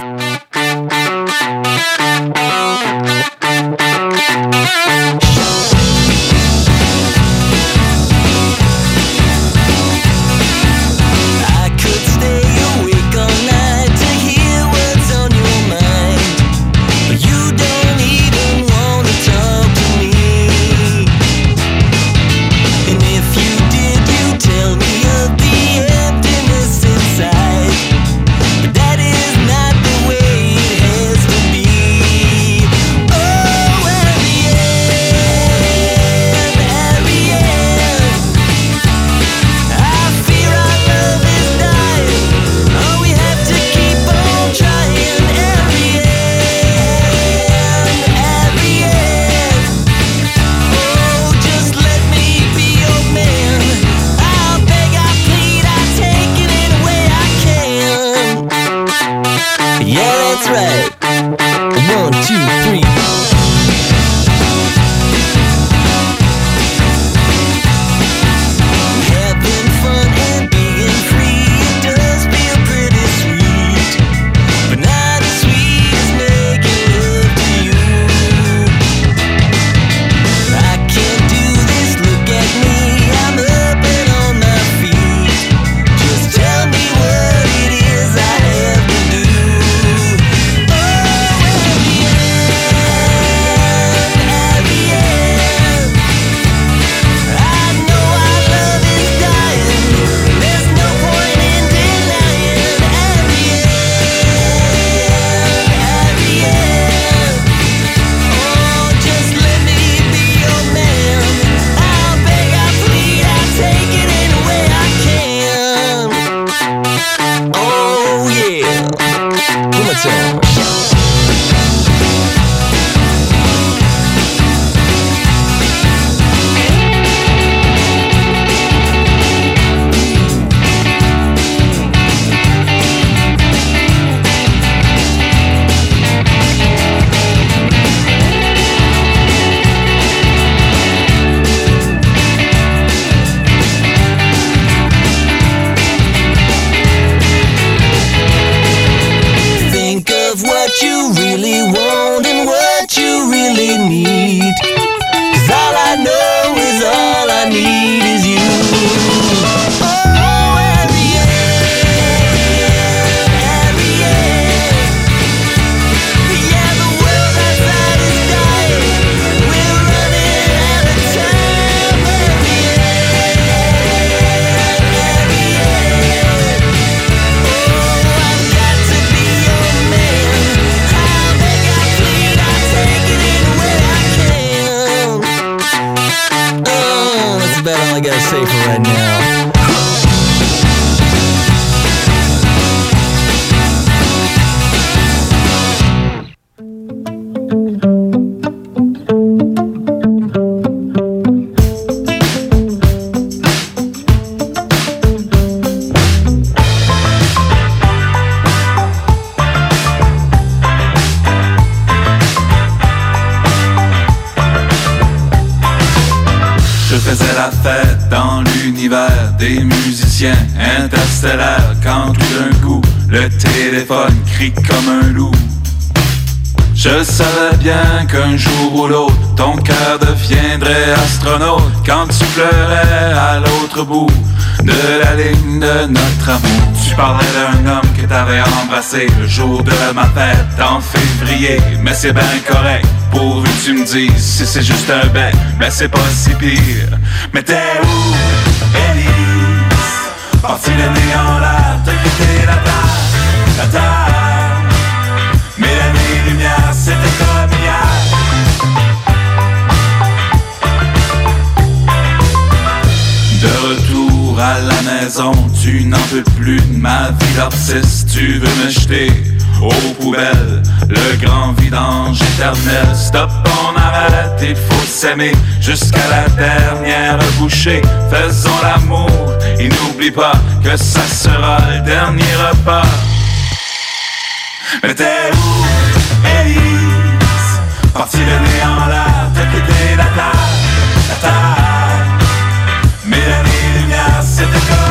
Bout de la ligne de notre amour. Tu parlais d'un homme que t'avais embrassé le jour de ma fête en février, mais c'est bien correct. Pourvu que tu me dises si c'est juste un bec, mais c'est pas si pire. Mais t'es où, Élise? Parti le nez en la terre. À la maison, tu n'en peux plus de ma vie d'artiste, tu veux me jeter aux poubelles, le grand vidange éternel. Stop, on arrête, il faut s'aimer jusqu'à la dernière bouchée. Faisons l'amour et n'oublie pas que ça sera le dernier repas. Mais t'es où, Élise? Parti le nez en l'air, t'as la terre, la terre. Mais la nuit lumière, c'était comme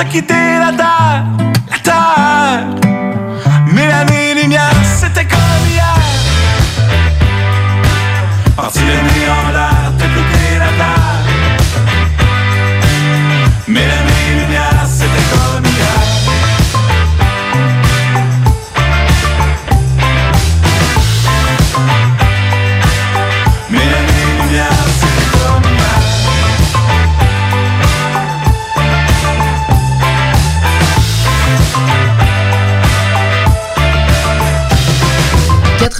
en l'air, t'as quitté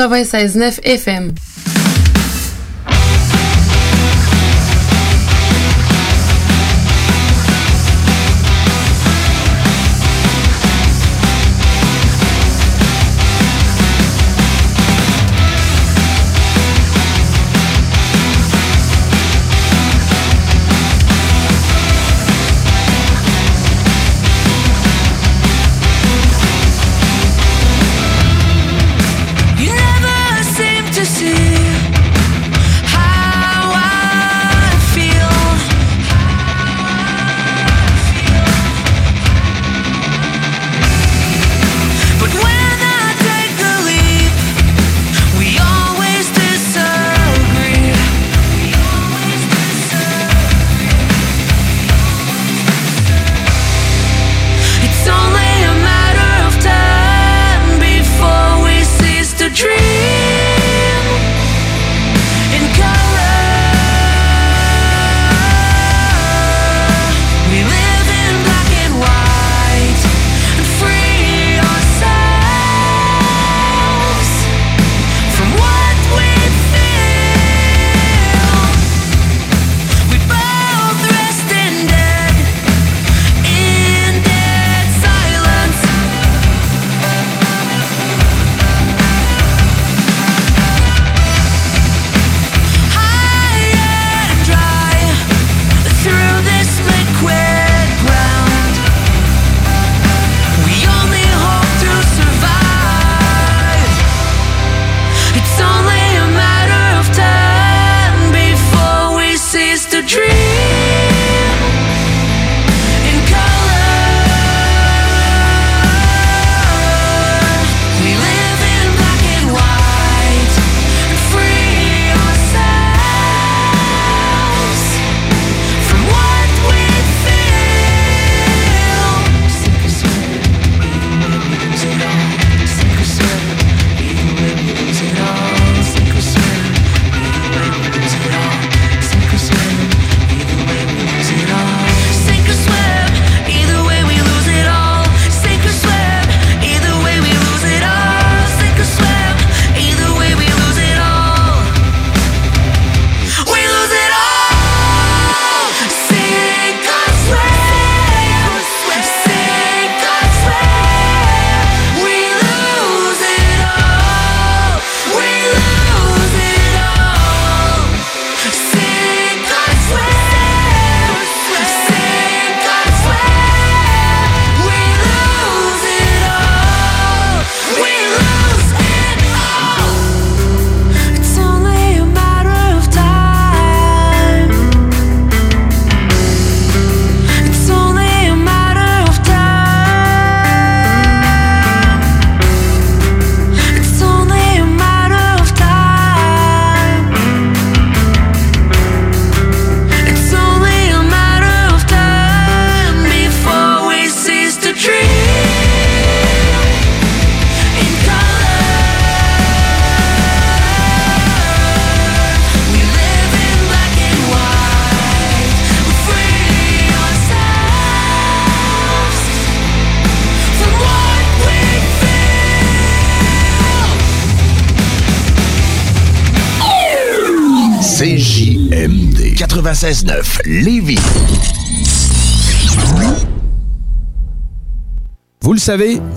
96.9 FM. Lévis. Vous le savez,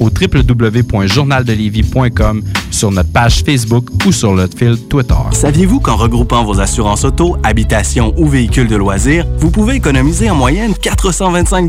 au www.journaldelévis.com, sur notre page Facebook ou sur notre fil Twitter. Saviez-vous qu'en regroupant vos assurances auto, habitation ou véhicules de loisirs, vous pouvez économiser en moyenne 425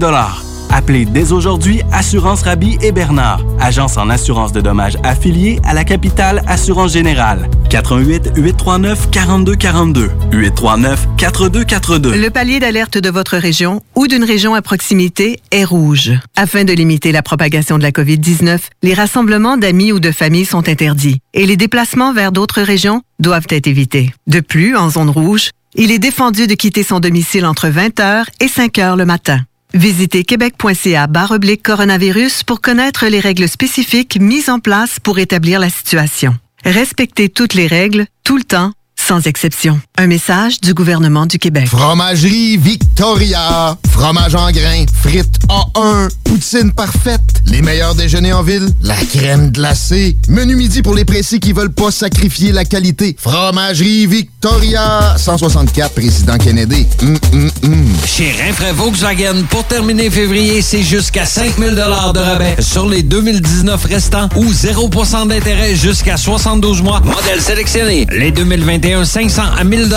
Appelez dès aujourd'hui Assurance Rabi et Bernard, agence en assurance de dommages affiliée à la capitale Assurance Générale. 88 839 4242 839 4242. Le palier d'alerte de votre région ou d'une région à proximité est rouge. Afin de limiter la propagation de la COVID-19, les rassemblements d'amis ou de familles sont interdits et les déplacements vers d'autres régions doivent être évités. De plus, en zone rouge, il est défendu de quitter son domicile entre 20h et 5h le matin. Visitez québec.ca oblique coronavirus pour connaître les règles spécifiques mises en place pour établir la situation. Respectez toutes les règles, tout le temps, sans exception. Un message du gouvernement du Québec. Fromagerie Victoria. Fromage en grains. Frites A1. Poutine parfaite. Les meilleurs déjeuners en ville. La crème glacée. Menu midi pour les pressés qui veulent pas sacrifier la qualité. Fromagerie Victoria. 164 Président Kennedy. Hum, hum, hum. Chez Rinfraie Volkswagen, pour terminer février, c'est jusqu'à 5000 de rabais sur les 2019 restants ou 0% d'intérêt jusqu'à 72 mois. Modèle sélectionné. Les 2021 500 à 1000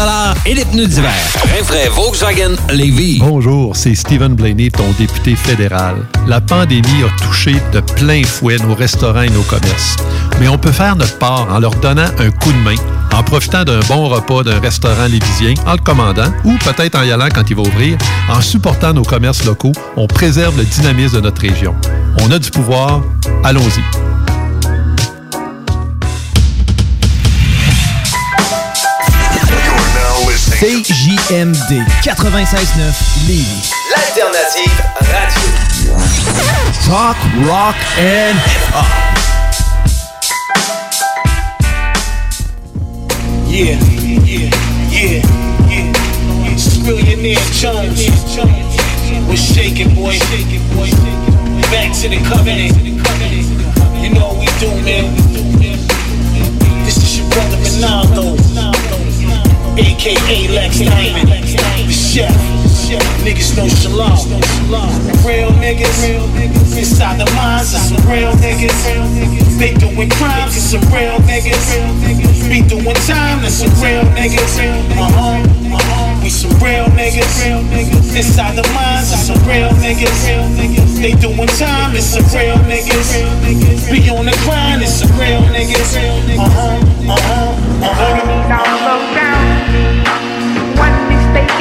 et les pneus d'hiver. Rinfraie Volkswagen Lévis. Bonjour, c'est Stephen Blaney, ton député fédéral. La pandémie a touché de plein fouet nos restaurants et nos commerces. Mais on peut faire notre part en leur donnant un coup de main, en profitant d'un bon repas d'un restaurant lévisien, en le commandant, ou peut-être en y allant quand il va ouvrir. En supportant nos commerces locaux, on préserve le dynamisme de notre région. On a du pouvoir, allons-y. CJMD 96.9 Lévis. L'alternative radio. Talk, rock and hip-hop. Yeah, yeah, yeah, yeah. Billionaire Jones. We're shaking, boy. Back to the covenant. You know what we do, man. This is your brother Ronaldo. AKA Lex Diamond. The chef. Niggas know shalom. Real niggas. Inside the minds of some real niggas. They doing crimes some real niggas. Be doing time and some real niggas. We some real niggas. Inside the minds of some real niggas. They doing time some real niggas. Be on the grind and some real niggas. Uh-huh. Enemies all slow down. One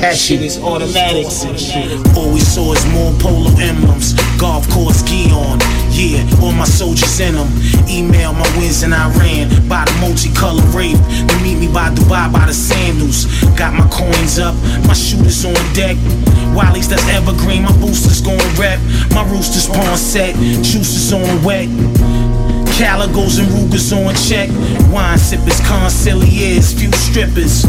they'll down me. They just wanna rain on my parade. I said the enemies all around you. One mistake and they'll down you. They just wanna rain on your parade. This shit is multi-catching. Catching is automatics and shit. All we saw is more polo emblems. Golf course ski on. Yeah, all my soldiers in them. Email my wins in Iran. By the multicolored rape. They meet me by Dubai by the sandals. Got my coins up. My shooters on deck. Wiley's that's evergreen. My boosters going rep. My roosters pawn set. Juices on wet. Caligos and Rugers on check. Wine sippers, conciliers, few strippers.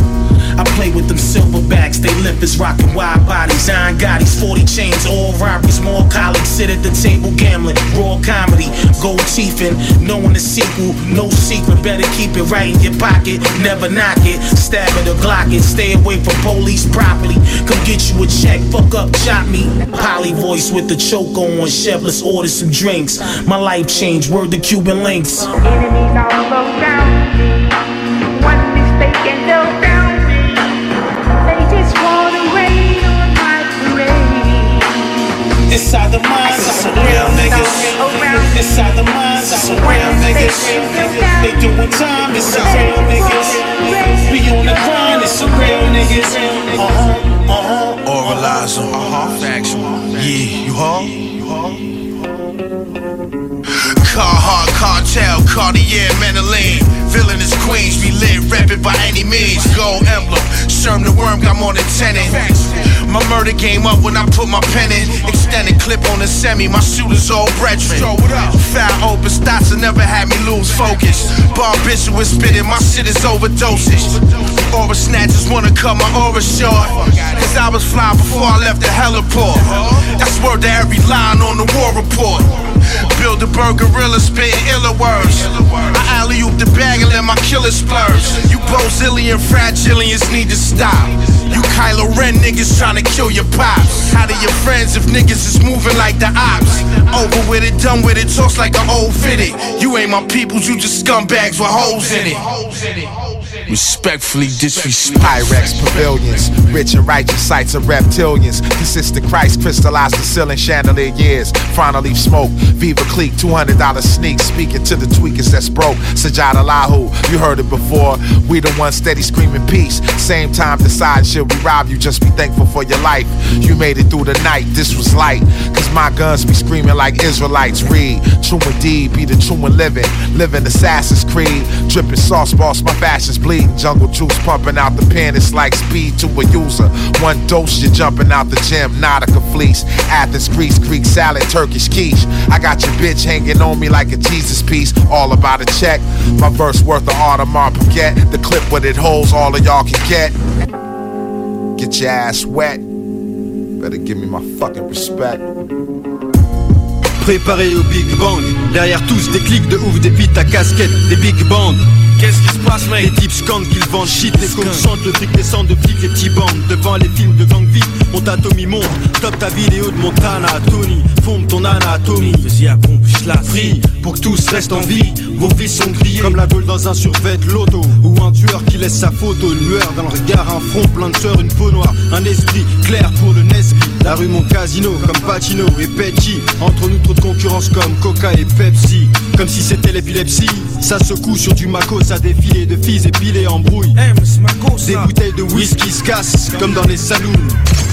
I play with them silverbacks, they lippers, rockin' wide bodies, iron Gottis, 40 chains, all robberies, more college sit at the table gambling, raw comedy, gold teething, knowing the sequel, no secret, better keep it right in your pocket, never knock it, stab it or glock it, stay away from police properly, come get you a check, fuck up, chop me, poly voice with the choke on, chef, let's order some drinks, my life changed, word to Cuban links. Cartier, Medellin. Villain is Queens, we lit, reppin' by any means. Gold emblem, Sherm the worm got more than 10 in. My murder game up when I put my pen in. Extended clip on the semi, my shooters all brethren. Foul open stats will never had me lose focus. Barbiturates spitting, my shit is overdosage. Aura snatchers wanna cut my aura short. Cause I was flying before I left the heliport. That's word to every line on the war report. Bird gorilla spitting iller words. I alley oop the bag and let my killer splurge. You Brazilian fragilians need to stop. You Kylo Ren niggas tryna kill your pops. How do your friends if niggas is moving like the ops? Over with it, done with it, talks like an old fitted. You ain't my peoples, you just scumbags with holes in it. Respectfully disrespect. Pyrex pavilions, rich and righteous sights of reptilians. Consistent Christ crystallized the ceiling chandelier years. Frontal leaf smoke, Viva Clique, $200 sneak. Speaking to the tweakers that's broke. Sajada Lahu, you heard it before. We the ones steady screaming peace. Same time decide should we rob you, just be thankful for your life. You made it through the night, this was light. Cause my guns be screaming like Israelites. Read, true indeed, be the true and living. Living Assassin's Creed. Dripping sauce boss, my fashion's Jungle juice pumping out the pen, it's like speed to a user. One dose, you're jumping out the gym. Nautica fleece, Athens, Greece, Greek salad, Turkish quiche. I got your bitch hanging on me like a Jesus piece. All about a check. My verse worth of Audemars Piguet. The clip what it holds, all of y'all can get. Get your ass wet. Better give me my fucking respect. Préparé au Big Bang Derrière tous des clics de ouf, des beats à casquette, des big bands Qu'est-ce qui se passe mec Les types scandent qu'ils vendent shit, les cons chantent, le fric descend de flics, les petits bandes Devant les films de gang vite, mon tatomie monte Top ta vidéo de Montana, Tony. Fonde ton anatomie, vas-y accomplis la free Pour que tous restent en vie, vos vies sont grillées Comme la gueule dans un survêt loto. Ou un tueur qui laisse sa photo, une lueur dans le regard. Un front plein de sueur, une peau noire, un esprit clair pour le Nesby. La rue mon casino, comme Pacino et Petty Entre nous trop de concurrence comme Coca et Pepsi. Comme si c'était l'épilepsie. Ça secoue sur du Mako, ça défilé de filles épilées en brouille. Des bouteilles de whisky se cassent comme dans les saloons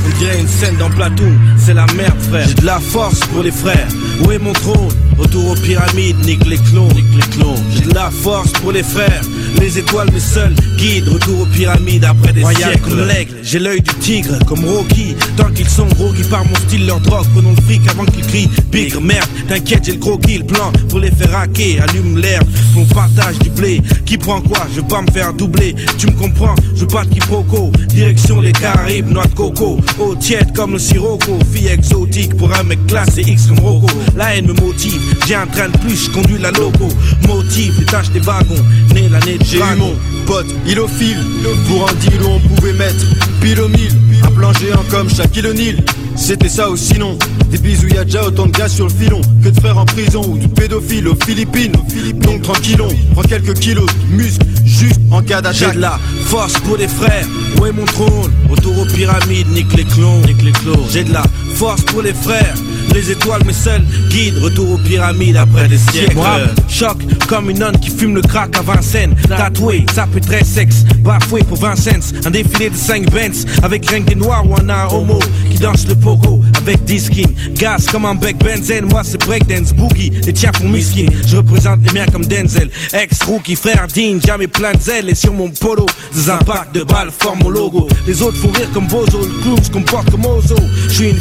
On dirait une scène dans Platoon, c'est la merde frère. J'ai de la force pour les frères. Où est mon trône? Retour aux pyramides, nique les clones, clones. J'ai de la force pour les frères. Les étoiles mes seuls guides. Retour aux pyramides après des Royal siècles. comme l'aigle, j'ai l'œil du tigre comme Rocky. Tant qu'ils sont gros qui par mon style leur drogue. Prenons le fric avant qu'ils crient bigre merde. T'inquiète, j'ai le croquis, le plan pour les faire hacker. Allume l'air, on partage du blé. Qui prend quoi? Je veux pas me faire doubler. Tu me comprends? Je veux pas de quiproquo. Direction les Caraïbes, noix de coco. Eau tiède comme le sirocco. Fille exotique pour un mec classe et X comme Rocco. La haine me motive. J'ai un train de plus, je conduis la loco. Motive les tâches des wagons. Né l'année de J'ai eu mon pote ilophile Pour un deal où on pouvait mettre pile au mille Un plan géant comme Shaquille O'Neal C'était ça ou sinon Des bisous y'a déjà autant de gars sur le filon Que de frères en prison ou de pédophiles aux Philippines Donc tranquillon, prends quelques kilos de muscles Juste en cas J'ai d'attaque de la force pour les frères. Où est mon trône aux pyramides, nique les clones, nique les clones. J'ai de la force pour les frères. Les étoiles, mes seuls guides. Retour aux pyramides après des siècles. Choc comme une nonne qui fume le crack à Vincennes. Tatoué, ça peut très sexe. Bafoué pour 20 cents. Un défilé de 5 Benz. Avec rien que des noirs ou un homo qui danse le pogo. Avec 10 skins. Gaz comme un bec benzène. Moi, c'est breakdance boogie. Les tiens font miskin. Je représente les miens comme Denzel. Ex-rookie, frère digne. Jamais plein de zèle. Et sur mon polo, des impacts de balles forment mon logo. Les autres font rire comme Bozo. Le clown se comporte comme Ozo. Je suis une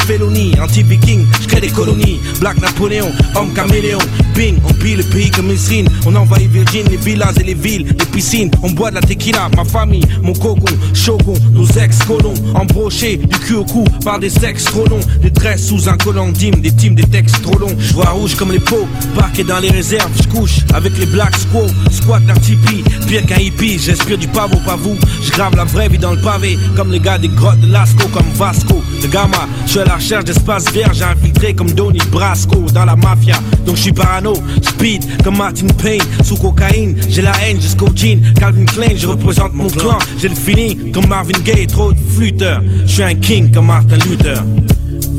anti-viking. Je crée des colonies. Black Napoléon, homme caméléon. Bing, on pille le pays comme Mesrine. On envahit Virgin, les villas et les villes, les piscines. On boit de la tequila, ma famille, mon cocon, shogun, nos ex-colons. Embrochés du cul au cou par des sexes trop longs. Des tresses sous un collant d'hymne, des teams, des textes trop longs. Je vois rouge comme les pots, parqué dans les réserves. Je couche avec les black squaws, squat d'un tipi. Pire qu'un hippie, j'inspire du pavot, pas vous. Je grave la vraie vie dans le pavé, comme les gars des grottes de Lascaux, comme Vasco, de Gamma. Je suis à la recherche d'espace vierge, infiltré comme Donny Brasco dans la mafia. Donc je suis parano, speed comme Martin Payne, sous cocaïne. J'ai la haine jusqu'au jean, Calvin Klein, je représente mon clan. J'ai le feeling comme Marvin Gaye, trop de flûteurs. Je suis un king comme Martin Luther.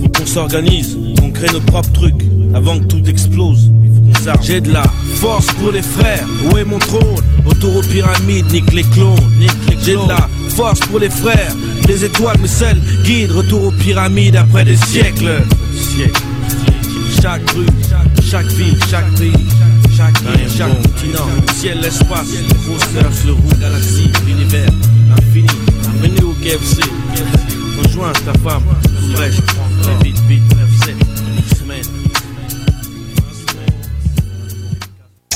Faut qu'on s'organise, qu'on crée nos propres trucs avant que tout explose. J'ai de la force pour les frères, où est mon trône? Autour aux pyramides, nique les clones. J'ai de la force pour les frères, les étoiles me seuls guident. Retour aux pyramides après des siècles. Chaque rue, chaque ville, chaque pays, chaque île, chaque continent, ciel, l'espace, grosseur sur le roue, galaxie, l'univers, l'infini. Bienvenue au KFC. Rejoins ta femme, tout prends très vite, vite,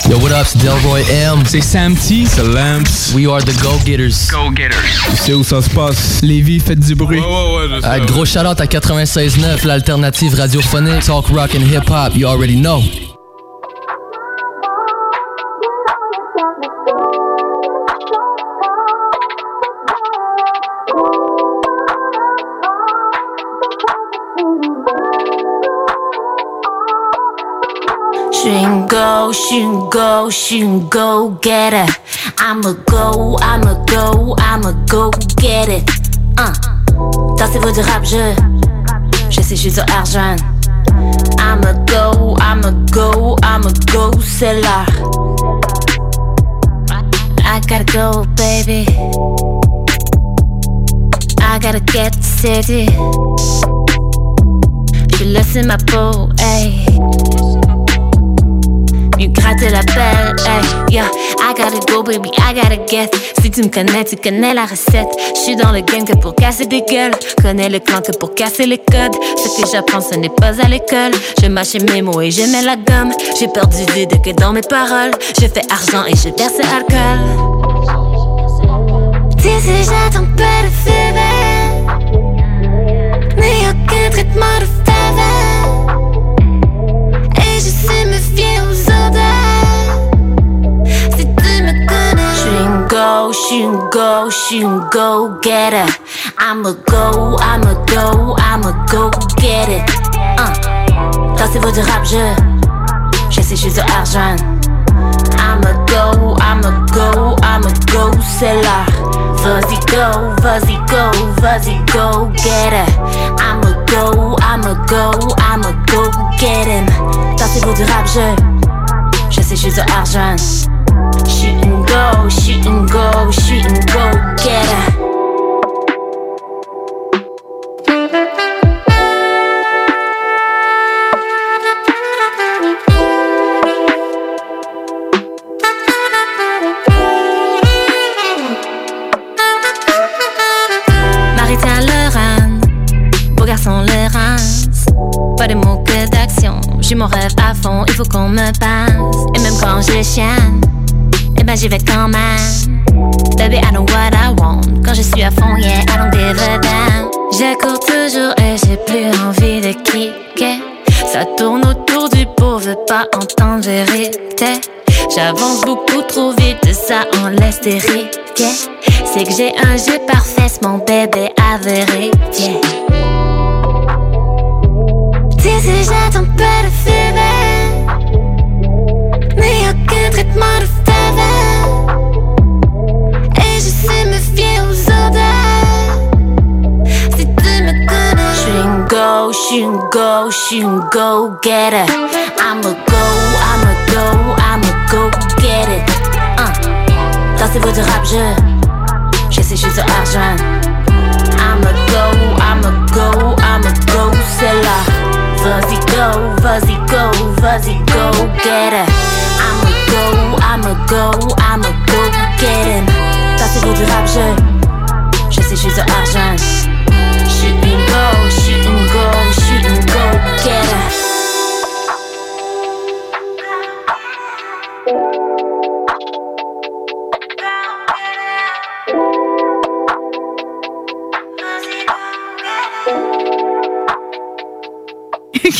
Yo, what up, c'est Delroy M. C'est Sam T. C'est Lamps. We are the Go-Getters. Go-Getters. Tu sais où ça se passe? Lévis, faites du bruit. Ouais, ouais, ouais, je sais, Ah, gros shout-out à 96.9, l'alternative radiophonique, talk rock and hip-hop, you already know. Go, she go, go get it. I'ma go, I'ma go, I'ma go get it. Uh. Dansez-vous du rap, je. Je sais, je suis sur Arjun. I'ma go, I'ma go, I'ma go, c'est. I gotta go, baby. I gotta get city. Je laisse ma peau, hey. Mieux gratter la belle, hey, yeah. I gotta go, baby, I gotta get. Si tu me connais, tu connais la recette. J'suis dans le game que pour casser des gueules. Connais le clan que pour casser les codes. Ce que j'apprends, ce n'est pas à l'école. Je mâche mes mots et je mets la gomme. J'ai peur du vide que dans mes paroles. Je fais argent et je verse alcool. D'ici, j'attends pas de fever. Ni aucun traitement de faveur. Et je sais me fier go, she go, she go get it. I'ma go, I'ma go, I'ma go get it. Uh. Dansez-vous du rap, je. Je sais, je suis Arjun. I'ma go, I'ma go, I'ma go, c'est l'heure. Vas-y, go, vas-y, go, vas-y, go, get it. I'ma go, I'ma go, I'ma go, get him. Dansez-vous rap, je. Je sais, je suis and go, shoot and go, shoot and go, get it. J'ai un jeu parfait, mon bébé à vérifier. D'ici, j'attends pas de fever. Ni aucun traitement de faveur. Et je sais me fier aux odeurs. Si tu me connais, she can go, she can go, she can go get it. I'ma go, I'ma go, I'ma go get it. Uh. Dansez-vous du rap, je argent. I'ma go, I'ma go, I'ma go, c'est là. Vas-y go, vas-y go, vas-y go, get it. I'ma go, I'ma go, I'ma go, get it. Ça c'est pour du rap, je, je sais, je suis ce argent. J'suis une go, j'suis une go, j'suis une go, get it.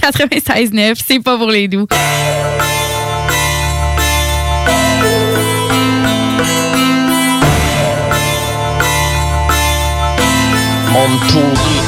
96.9, c'est pas pour les doux. Monde pourri.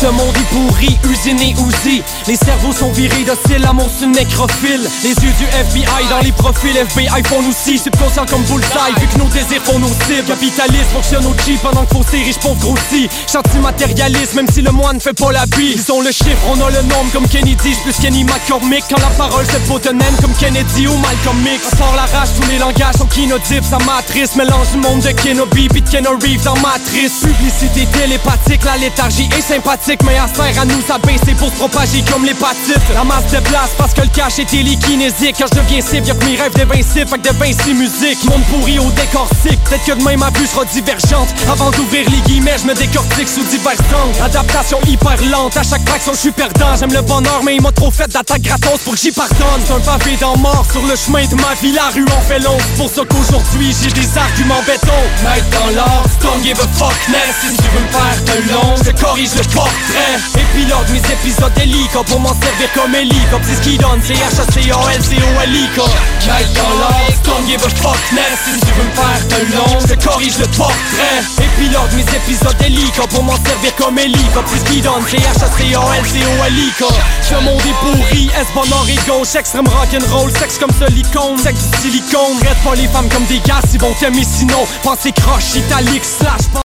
Ce monde est pourri, usiné, ouzi. Les cerveaux sont virés docile, l'amour c'est nécrophile. Les yeux du FBI dans les profils, FBI font nous aussi. Subconscient comme bullseye, vu que nos désirs font nos cibles. Capitalisme fonctionne au cheap pendant que fausser riche pauvre grossit. Chantier matérialiste, même si le moine fait pas la bise. Ils ont le chiffre, on a le nombre comme Kennedy, plus Kenny McCormick. Quand la parole se potenème comme Kennedy ou Malcolm X. On sort la rage, tous les langages sont kinodips en matrice. Mélange du monde de Kenobi pis de Keanu Reeves en matrice. Publicité télépathique, la léthargie est sympathique. Mais à à nous abaisser pour se propager comme l'hépatite. La masse de place parce que le cash est télékinésique. Quand je deviens cible, y'a que mes rêves d'évincifs avec de Vinci musique. Monde pourri au décor sick. Peut-être que demain ma vue sera divergente. Avant d'ouvrir les guillemets, je me décortique sous divers angles. Adaptation hyper lente, à chaque fraction je suis perdant. J'aime le bonheur, mais il m'a trop fait d'attaque gratos pour que j'y pardonne. C'est un pavé dans mort sur le chemin de ma vie. La rue en fait long. Pour ça qu'aujourd'hui j'ai des arguments béton. Night dans l'art, don't give a fuckness. Si tu veux me faire de long, je corrige le portrait. Épilogue mes épisodes d'Helica pour m'en servir comme hélico. C'est ce qui donne, c'est H-A-C-A-L-C-O-L-I-K. Night dans l'art, don't give a fuckness. Si tu veux me faire de long, je corrige le portrait. Épilogue mes épisodes d'Helica pour m'en servir comme hélico. C'est ce qui donne, c'est H-A-C-A-L-C-O-L-I-K. Ce monde est pourri, est-ce bon or et gauche Extrême rock'n'roll, sexe comme silicone Sexe du silicone, reste pas les femmes comme des gars, ils vont t'aimer sinon Pensez croche, italique, slash